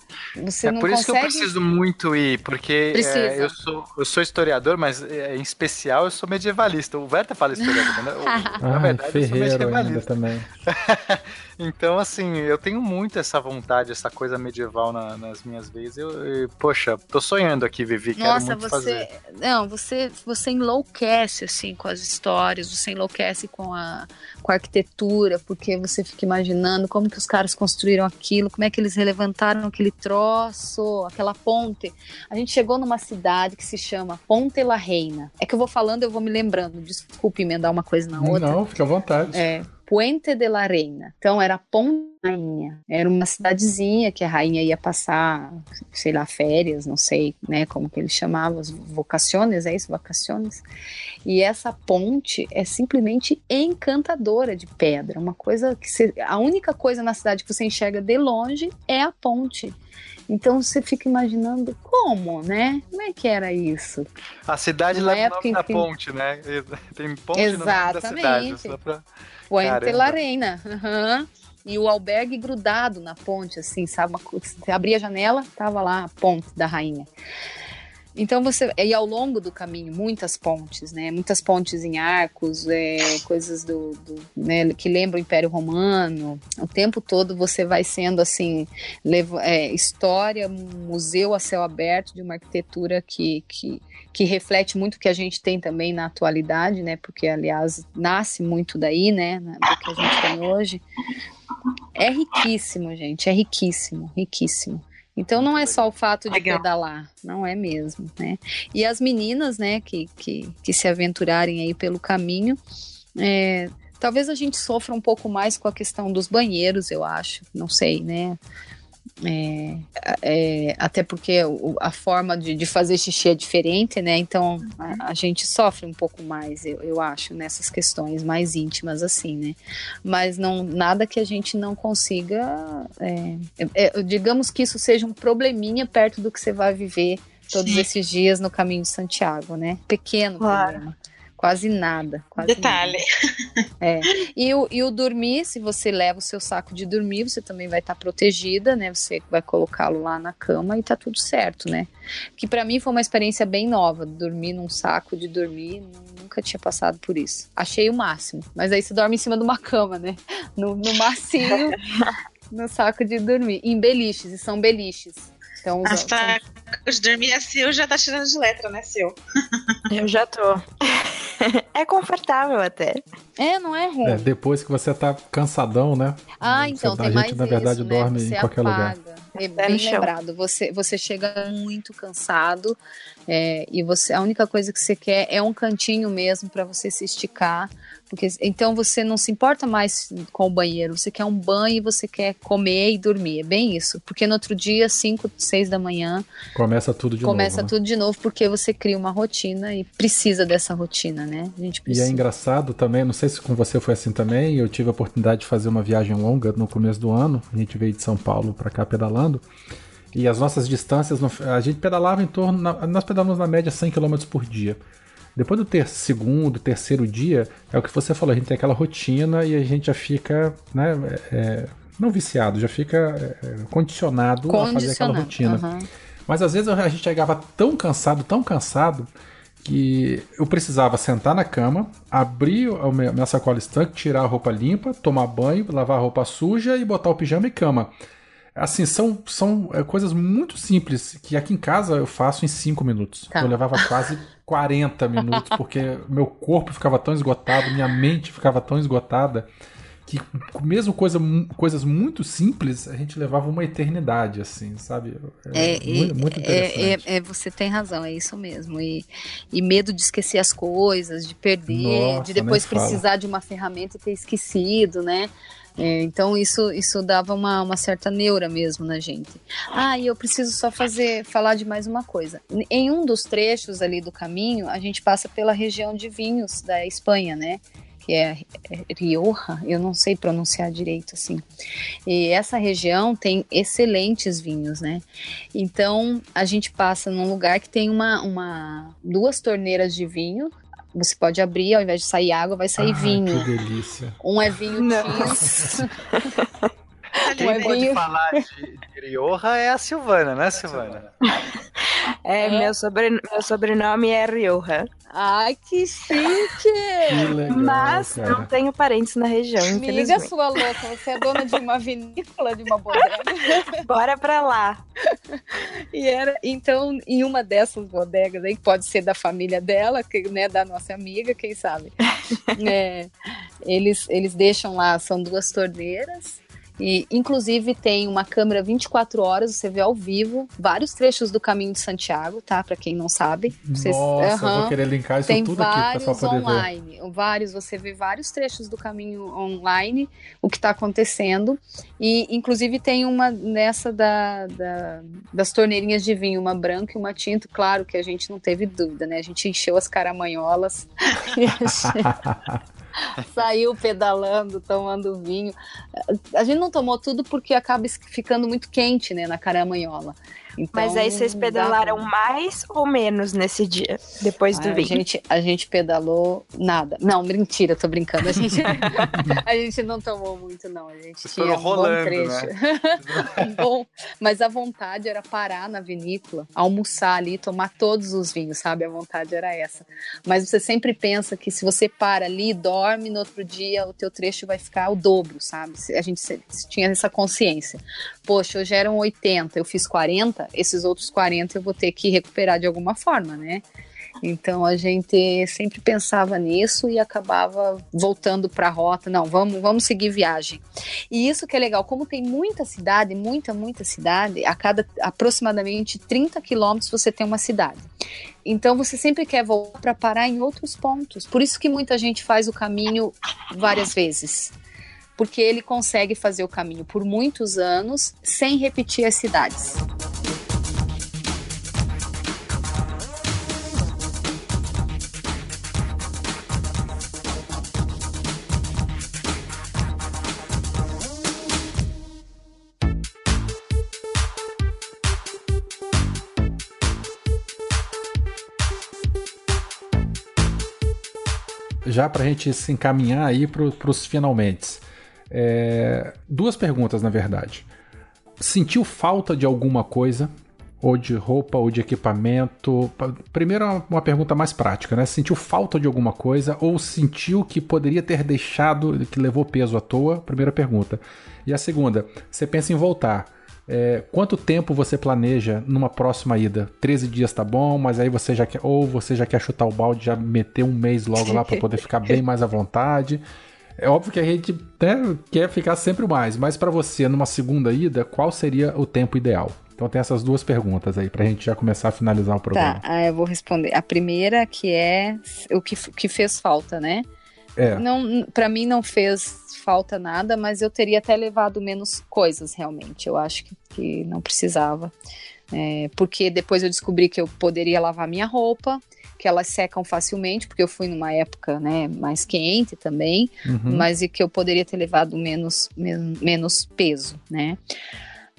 Você é não por isso consegue... que eu preciso muito ir, porque é, eu, sou, eu sou historiador, mas é, em especial eu sou medievalista. O Werther fala historiador, né? Na verdade, eu sou medievalista também. Então, assim, eu tenho muito essa vontade, essa coisa medieval na, nas minhas veias. Eu, eu, poxa, tô sonhando aqui, Vivi, quero Nossa, muito você, fazer. Não, você, você enlouquece, assim, com as histórias, você enlouquece com a, com a arquitetura, porque você fica imaginando como que os caras construíram aquilo, como é que eles relevantaram aquele troço, aquela ponte. A gente chegou numa cidade que se chama Ponte la Reina. É que eu vou falando, eu vou me lembrando. Desculpe emendar uma coisa na outra. Não, fica à vontade. É, Puente de la Reina. Então era Ponte Rainha. Era uma cidadezinha que a rainha ia passar, sei lá, férias, não sei, né, como que eles chamavam, vocações, é isso, vacações. E essa ponte é simplesmente encantadora de pedra, uma coisa que você, a única coisa na cidade que você enxerga de longe é a ponte. Então você fica imaginando como, né? Como é que era isso? A cidade lá leva o nome da ponte, né? Tem ponte Exatamente. no nome da cidade. Pra... Puente La Reina. Uhum. E o albergue grudado na ponte, assim, sabe? Você abria a janela, tava lá a ponte da rainha. Então você e ao longo do caminho muitas pontes, né? Muitas pontes em arcos, é, coisas do, do né, que lembram o Império Romano. O tempo todo você vai sendo assim leva, é, história, museu a céu aberto de uma arquitetura que, que que reflete muito o que a gente tem também na atualidade, né? Porque aliás nasce muito daí, né? Do que a gente tem hoje. É riquíssimo, gente. É riquíssimo, riquíssimo. Então não é só o fato de Legal. pedalar, não é mesmo, né? E as meninas, né, que, que, que se aventurarem aí pelo caminho, é, talvez a gente sofra um pouco mais com a questão dos banheiros, eu acho, não sei, né? É, é, até porque a forma de, de, fazer xixi é diferente, né? Então a, a gente sofre um pouco mais, eu, eu, acho, nessas questões mais íntimas, assim, né? Mas não nada que a gente não consiga. É, é digamos que isso seja um probleminha perto do que você vai viver todos Sim. esses dias no caminho de Santiago, né? Pequeno claro. problema. Quase nada. Quase Detalhe. Nada. É. E o, e o dormir, se você leva o seu saco de dormir, você também vai estar tá protegida, né? Você vai colocá-lo lá na cama e tá tudo certo, né? Que para mim foi uma experiência bem nova, dormir num saco de dormir, nunca tinha passado por isso. Achei o máximo. Mas aí você dorme em cima de uma cama, né? No, no macio, no saco de dormir. Em beliches, e são beliches. Então, As são... de dormir a Sil já tá tirando de letra, né, Sil? Eu já tô. é confortável até. É, não é ruim. É, depois que você tá cansadão, né? Ah, então, você, tem a mais gente, na verdade, isso, dorme né? em qualquer apaga. lugar. É bem lembrado. Você, você chega muito cansado é, e você a única coisa que você quer é um cantinho mesmo para você se esticar. Porque, então você não se importa mais com o banheiro, você quer um banho e você quer comer e dormir. É bem isso. Porque no outro dia, 5, 6 da manhã. Começa tudo de começa novo. Começa tudo né? de novo, porque você cria uma rotina e precisa dessa rotina, né? A gente precisa. E é engraçado também, não sei se com você foi assim também, eu tive a oportunidade de fazer uma viagem longa no começo do ano. A gente veio de São Paulo para cá pedalando. E as nossas distâncias, a gente pedalava em torno, nós pedalamos na média 100 km por dia. Depois do ter, segundo, terceiro dia, é o que você falou, a gente tem aquela rotina e a gente já fica, né, é, não viciado, já fica é, condicionado a fazer aquela rotina. Uhum. Mas às vezes a gente chegava tão cansado, tão cansado, que eu precisava sentar na cama, abrir a minha sacola estanque, tirar a roupa limpa, tomar banho, lavar a roupa suja e botar o pijama e cama. Assim, são, são é, coisas muito simples que aqui em casa eu faço em 5 minutos. Tá. Eu levava quase 40 minutos, porque meu corpo ficava tão esgotado, minha mente ficava tão esgotada, que mesmo coisa, coisas muito simples, a gente levava uma eternidade, assim, sabe? É, é muito, muito interessante. É, é, você tem razão, é isso mesmo. E, e medo de esquecer as coisas, de perder, Nossa, de depois precisar de uma ferramenta e ter esquecido, né? É, então isso, isso dava uma, uma certa neura mesmo na gente. Ah, e eu preciso só fazer falar de mais uma coisa. Em um dos trechos ali do caminho, a gente passa pela região de vinhos da Espanha, né? que é, é Rioja, eu não sei pronunciar direito assim. E essa região tem excelentes vinhos, né? Então a gente passa num lugar que tem uma, uma duas torneiras de vinho você pode abrir, ao invés de sair água, vai sair ah, vinho. Que delícia. Um é vinho tinto. Quem é pode vinho... falar de, de Rioja é a Silvana, né, Silvana? É, é. Meu, sobre, meu sobrenome é Rioja. Ai, que chique! Que legal, Mas cara. não tenho parentes na região, Amiga sua louca, você é dona de uma vinícola, de uma bodega. Bora pra lá. E era, então, em uma dessas bodegas aí, que pode ser da família dela, que, né, da nossa amiga, quem sabe. É, eles, eles deixam lá, são duas torneiras, e, inclusive, tem uma câmera 24 horas, você vê ao vivo vários trechos do Caminho de Santiago, tá? Para quem não sabe. Vocês, Nossa, eu vou querer linkar isso tem tudo aqui pra pessoal poder online, ver. Vários, você vê vários trechos do caminho online, o que está acontecendo. E, inclusive, tem uma nessa da, da, das torneirinhas de vinho, uma branca e uma tinta. Claro que a gente não teve dúvida, né? A gente encheu as caramanholas. saiu pedalando, tomando vinho. A gente não tomou tudo porque acaba ficando muito quente, né, na caramanhola. Então, Mas aí vocês pedalaram pra... mais ou menos nesse dia, depois do ah, vinho? A gente, a gente pedalou nada. Não, mentira, tô brincando. A gente, a gente não tomou muito, não. A gente Vocês tinha um rolando, bom trecho. Né? bom, mas a vontade era parar na vinícola, almoçar ali, tomar todos os vinhos, sabe? A vontade era essa. Mas você sempre pensa que se você para ali, dorme, no outro dia o teu trecho vai ficar o dobro, sabe? A gente tinha essa consciência. Poxa, hoje eram 80, eu fiz 40, esses outros 40 eu vou ter que recuperar de alguma forma, né? Então a gente sempre pensava nisso e acabava voltando para a rota. Não, vamos, vamos seguir viagem. E isso que é legal, como tem muita cidade, muita, muita cidade, a cada aproximadamente 30 quilômetros você tem uma cidade. Então você sempre quer voltar para parar em outros pontos. Por isso que muita gente faz o caminho várias vezes porque ele consegue fazer o caminho por muitos anos sem repetir as cidades. já para a gente se encaminhar aí para os finalmente. É, duas perguntas, na verdade. Sentiu falta de alguma coisa ou de roupa, ou de equipamento? Primeiro, uma pergunta mais prática, né? Sentiu falta de alguma coisa ou sentiu que poderia ter deixado, que levou peso à toa? Primeira pergunta. E a segunda, você pensa em voltar. É, quanto tempo você planeja numa próxima ida? 13 dias tá bom, mas aí você já quer. Ou você já quer chutar o balde, já meter um mês logo lá para poder ficar bem mais à vontade. É óbvio que a gente né, quer ficar sempre mais, mas para você, numa segunda ida, qual seria o tempo ideal? Então tem essas duas perguntas aí pra gente já começar a finalizar o programa. Tá, eu vou responder. A primeira que é o que, que fez falta, né? É. Não, para mim não fez falta nada, mas eu teria até levado menos coisas realmente. Eu acho que, que não precisava. É, porque depois eu descobri que eu poderia lavar minha roupa, que elas secam facilmente, porque eu fui numa época né, mais quente também, uhum. mas e que eu poderia ter levado menos, menos, menos peso, né?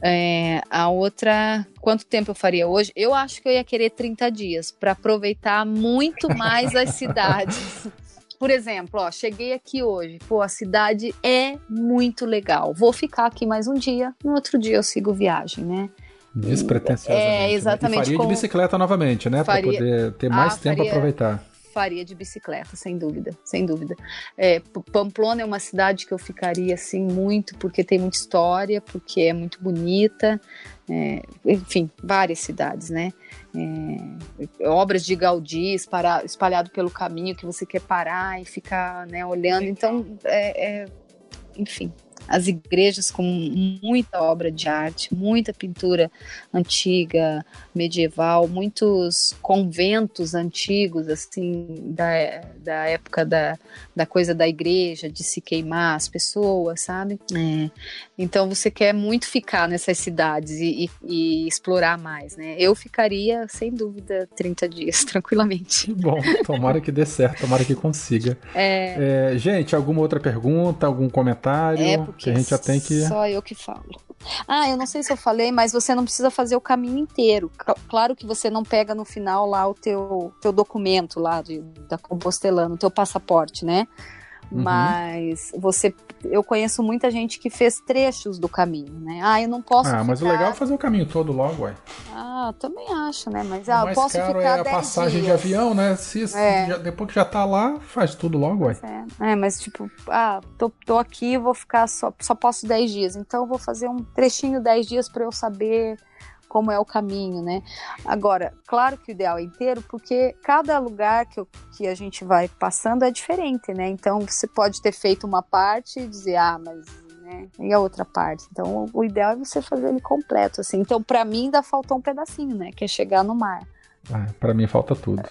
É, a outra, quanto tempo eu faria hoje? Eu acho que eu ia querer 30 dias para aproveitar muito mais as cidades. Por exemplo, ó, cheguei aqui hoje, pô, a cidade é muito legal. Vou ficar aqui mais um dia, no outro dia eu sigo viagem, né? Despretensiosamente. É, exatamente. Né? E faria com... de bicicleta novamente, né? Para poder ter mais ah, tempo faria... aproveitar faria de bicicleta, sem dúvida, sem dúvida. É, Pamplona é uma cidade que eu ficaria assim muito, porque tem muita história, porque é muito bonita, é, enfim, várias cidades, né? É, obras de Gaudí espalhado pelo caminho que você quer parar e ficar né, olhando. Então, é, é enfim, as igrejas com muita obra de arte, muita pintura antiga, medieval, muitos conventos antigos, assim, da, da época da, da coisa da igreja, de se queimar as pessoas, sabe? É. Então você quer muito ficar nessas cidades e, e, e, explorar mais, né? Eu ficaria, sem dúvida, 30 dias, tranquilamente. Bom, tomara que dê certo, tomara que consiga. É... É, gente, alguma outra pergunta, algum comentário? É porque que a gente já tem que. Só eu que falo. Ah, eu não sei se eu falei, mas você não precisa fazer o caminho inteiro. Claro que você não pega no final lá o teu, teu documento lá de, da Compostelano, o teu passaporte, né? Uhum. Mas você, eu conheço muita gente que fez trechos do caminho, né? Ah, eu não posso. Ah, ficar... mas o legal é fazer o caminho todo logo, ué. Ah, também acho, né? Mas ah, mais posso caro ficar é a passagem dias. de avião, né? Se, é. já, depois que já tá lá, faz tudo logo, ué. É. é, mas tipo, ah, tô, tô aqui, vou ficar só, só posso 10 dias, então eu vou fazer um trechinho 10 dias para eu saber como é o caminho, né? Agora, claro que o ideal é inteiro, porque cada lugar que, eu, que a gente vai passando é diferente, né? Então você pode ter feito uma parte e dizer, ah, mas né? E a outra parte. Então, o ideal é você fazer ele completo, assim. Então, para mim, ainda faltou um pedacinho, né? Que é chegar no mar. Ah, para mim falta tudo.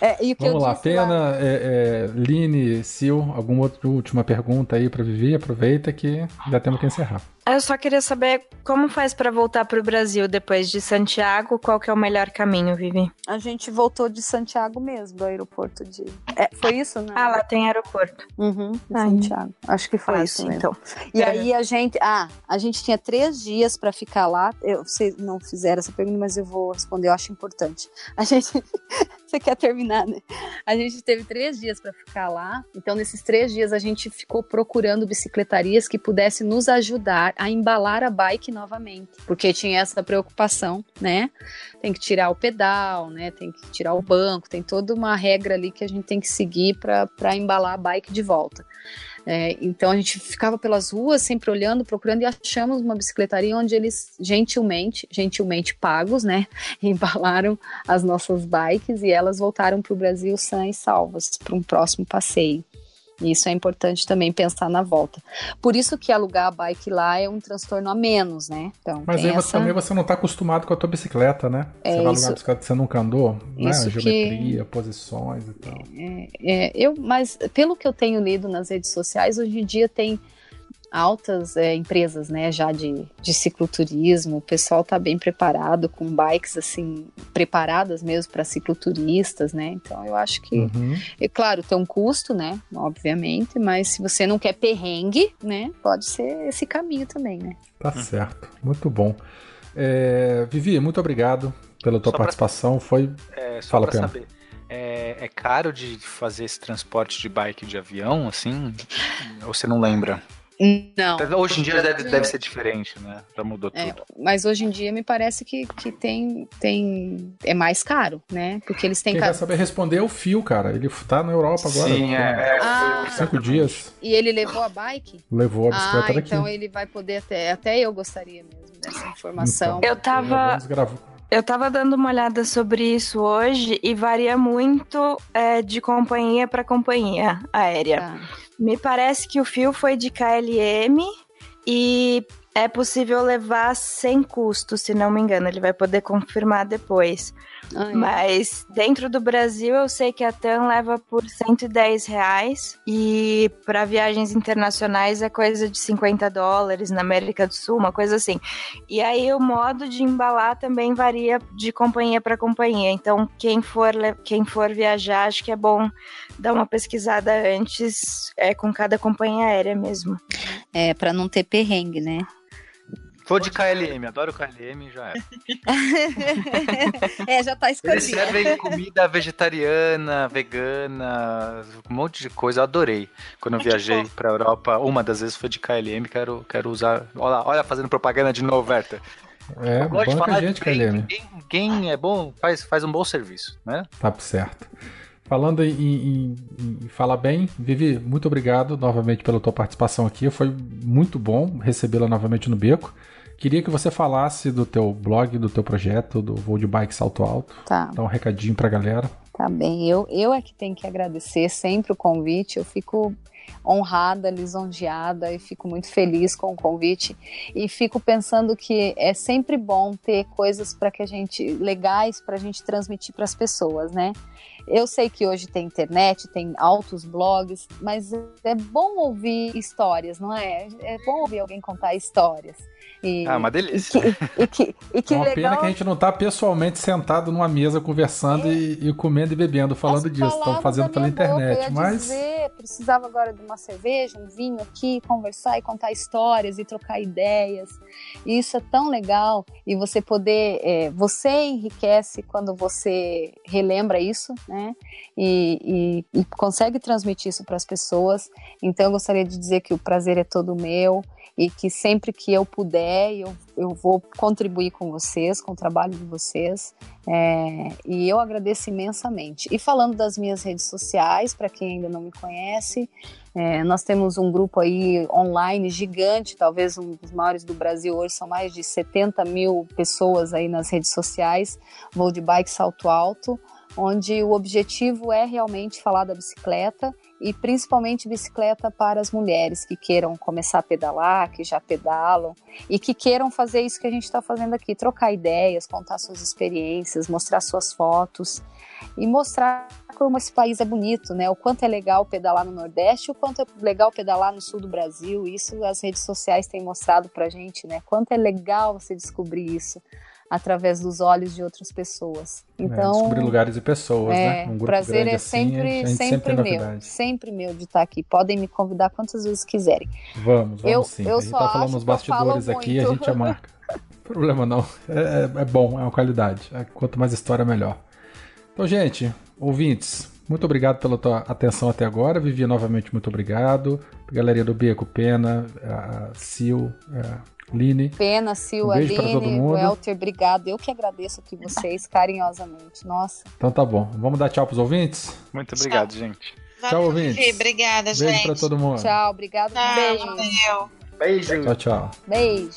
é, Vamos lá, Pena, lá... É, é, Line, Sil, alguma outra última pergunta aí para Vivi? Aproveita que já temos que encerrar. Eu só queria saber como faz para voltar para o Brasil depois de Santiago, qual que é o melhor caminho, Vivi? A gente voltou de Santiago mesmo, do aeroporto de... É, foi isso, né? Ah, lá tem aeroporto. Uhum, Santiago. Acho que foi isso mesmo. Então. E é. aí a gente... Ah, a gente tinha três dias para ficar lá. Eu, vocês não fizeram essa pergunta, mas eu vou responder, eu acho importante. A gente... Você quer terminar, né? A gente teve três dias para ficar lá. Então, nesses três dias, a gente ficou procurando bicicletarias que pudessem nos ajudar a embalar a bike novamente, porque tinha essa preocupação, né? Tem que tirar o pedal, né? Tem que tirar o banco, tem toda uma regra ali que a gente tem que seguir para embalar a bike de volta. É, então a gente ficava pelas ruas sempre olhando, procurando e achamos uma bicicletaria onde eles gentilmente, gentilmente pagos, né, embalaram as nossas bikes e elas voltaram para o Brasil sãs e salvas para um próximo passeio. Isso é importante também pensar na volta. Por isso que alugar a bike lá é um transtorno a menos, né? Então, Mas aí essa... também você não está acostumado com a tua bicicleta, né? É, você vai alugar a bicicleta que você nunca andou, né? Geometria, que... posições e tal. É, é, eu, mas pelo que eu tenho lido nas redes sociais, hoje em dia tem altas é, empresas, né, já de, de cicloturismo, o pessoal está bem preparado, com bikes, assim, preparadas mesmo para cicloturistas, né, então eu acho que, uhum. é claro, tem um custo, né, obviamente, mas se você não quer perrengue, né, pode ser esse caminho também, né. Tá uhum. certo, muito bom. É, Vivi, muito obrigado pela tua só participação, pra, foi... É, só Fala, Pena. saber. É, é, caro de fazer esse transporte de bike de avião, assim? Ou você não lembra? Não. Hoje em dia deve, deve ser diferente, né? Já mudou É, tudo. mas hoje em dia me parece que, que tem, tem. É mais caro, né? Porque eles têm. Quem ca- quer saber responder é o Fio, cara. Ele tá na Europa agora. Sim, é. Ah, Cinco dias. e ele levou a bike? Levou a Ah, bicicleta daqui. então ele vai poder até. Até eu gostaria mesmo dessa informação. Eu tava. Eu tava dando uma olhada sobre isso hoje e varia muito é, de companhia para companhia aérea. Tá. Me parece que o fio foi de KLM e é possível levar sem custo, se não me engano. Ele vai poder confirmar depois. Ah, é. Mas dentro do Brasil eu sei que a TAM leva por 110 reais e para viagens internacionais é coisa de 50 dólares na América do Sul, uma coisa assim. E aí o modo de embalar também varia de companhia para companhia. Então quem for quem for viajar acho que é bom dar uma pesquisada antes é com cada companhia aérea mesmo. É, pra não ter perrengue, né? Vou de KLM, adoro KLM, já é. é, já tá Eles escolhido. servem comida vegetariana, vegana, um monte de coisa. Eu adorei. Quando eu que viajei pra Europa, uma das vezes foi de KLM, quero, quero usar. Olha, olha fazendo propaganda de novo, Werther. É, Eu gosto de banca falar a gente, de quem, KLM. quem, quem é bom faz, faz um bom serviço, né? Tá certo. Falando em, em, em falar bem, Vivi, muito obrigado novamente pela tua participação aqui. Foi muito bom recebê-la novamente no Beco. Queria que você falasse do teu blog, do teu projeto, do Voo de Bike Salto Alto. Tá. Dá um recadinho pra galera. Tá bem, eu, eu é que tenho que agradecer sempre o convite, eu fico honrada, lisonjeada e fico muito feliz com o convite e fico pensando que é sempre bom ter coisas para que a gente legais para a gente transmitir para as pessoas, né? Eu sei que hoje tem internet, tem altos blogs, mas é bom ouvir histórias, não é? É bom ouvir alguém contar histórias. E, Ah, uma e delícia. que, e que, e que é uma pena legal que a gente não tá pessoalmente sentado numa mesa conversando e, e comendo e bebendo, falando As disso. Estão fazendo pela boca, internet. ia Mas dizer, precisava agora de uma cerveja, um vinho aqui, conversar e contar histórias e trocar ideias. E isso é tão legal. E você poder. é, você enriquece quando você relembra isso, né? E, e- e consegue transmitir isso para as pessoas. Então eu gostaria de dizer que o prazer é todo meu e que sempre que eu puder, eu, eu vou contribuir com vocês, com o trabalho de vocês. É, e eu agradeço imensamente. E falando das minhas redes sociais, para quem ainda não me conhece, é, nós temos um grupo aí online gigante, talvez um dos maiores do Brasil hoje, são mais de 70 mil pessoas aí nas redes sociais, Vou de Bike Salto Alto, onde o objetivo é realmente falar da bicicleta e principalmente bicicleta para as mulheres que queiram começar a pedalar, que já pedalam e que queiram fazer isso que a gente está fazendo aqui, trocar ideias, contar suas experiências, mostrar suas fotos e mostrar como esse país é bonito, né? O quanto é legal pedalar no Nordeste, o quanto é legal pedalar no Sul do Brasil. Isso as redes sociais têm mostrado pra gente, né? Quanto é legal você descobrir isso através dos olhos de outras pessoas. é, Então, descobrir lugares e pessoas, é, né? Um prazer é assim, sempre, a sempre, sempre meu, novidade. sempre meu de estar aqui. Podem me convidar quantas vezes quiserem. Vamos, vamos Eu- sim. eu a gente só tá falando falo bastidores aqui, a muito. gente já marca. Problema não. É, é- é bom, é uma qualidade. É, Quanto mais história, melhor. Então, gente, ouvintes, muito obrigado pela tua atenção até agora. Vivi novamente, muito obrigado. Galerinha do Beco, Pena, a Sil, a Line. Pena, Sil, Um beijo Aline. Welter, obrigado. Eu que agradeço aqui vocês carinhosamente. Nossa. Então tá bom. Vamos dar tchau pros ouvintes? Muito obrigado, gente. Tchau, ouvintes. Obrigada, Beijo gente. pra todo mundo. Tchau, obrigado. Tchau, Beijo. Beijo. Tchau, tchau. Beijos.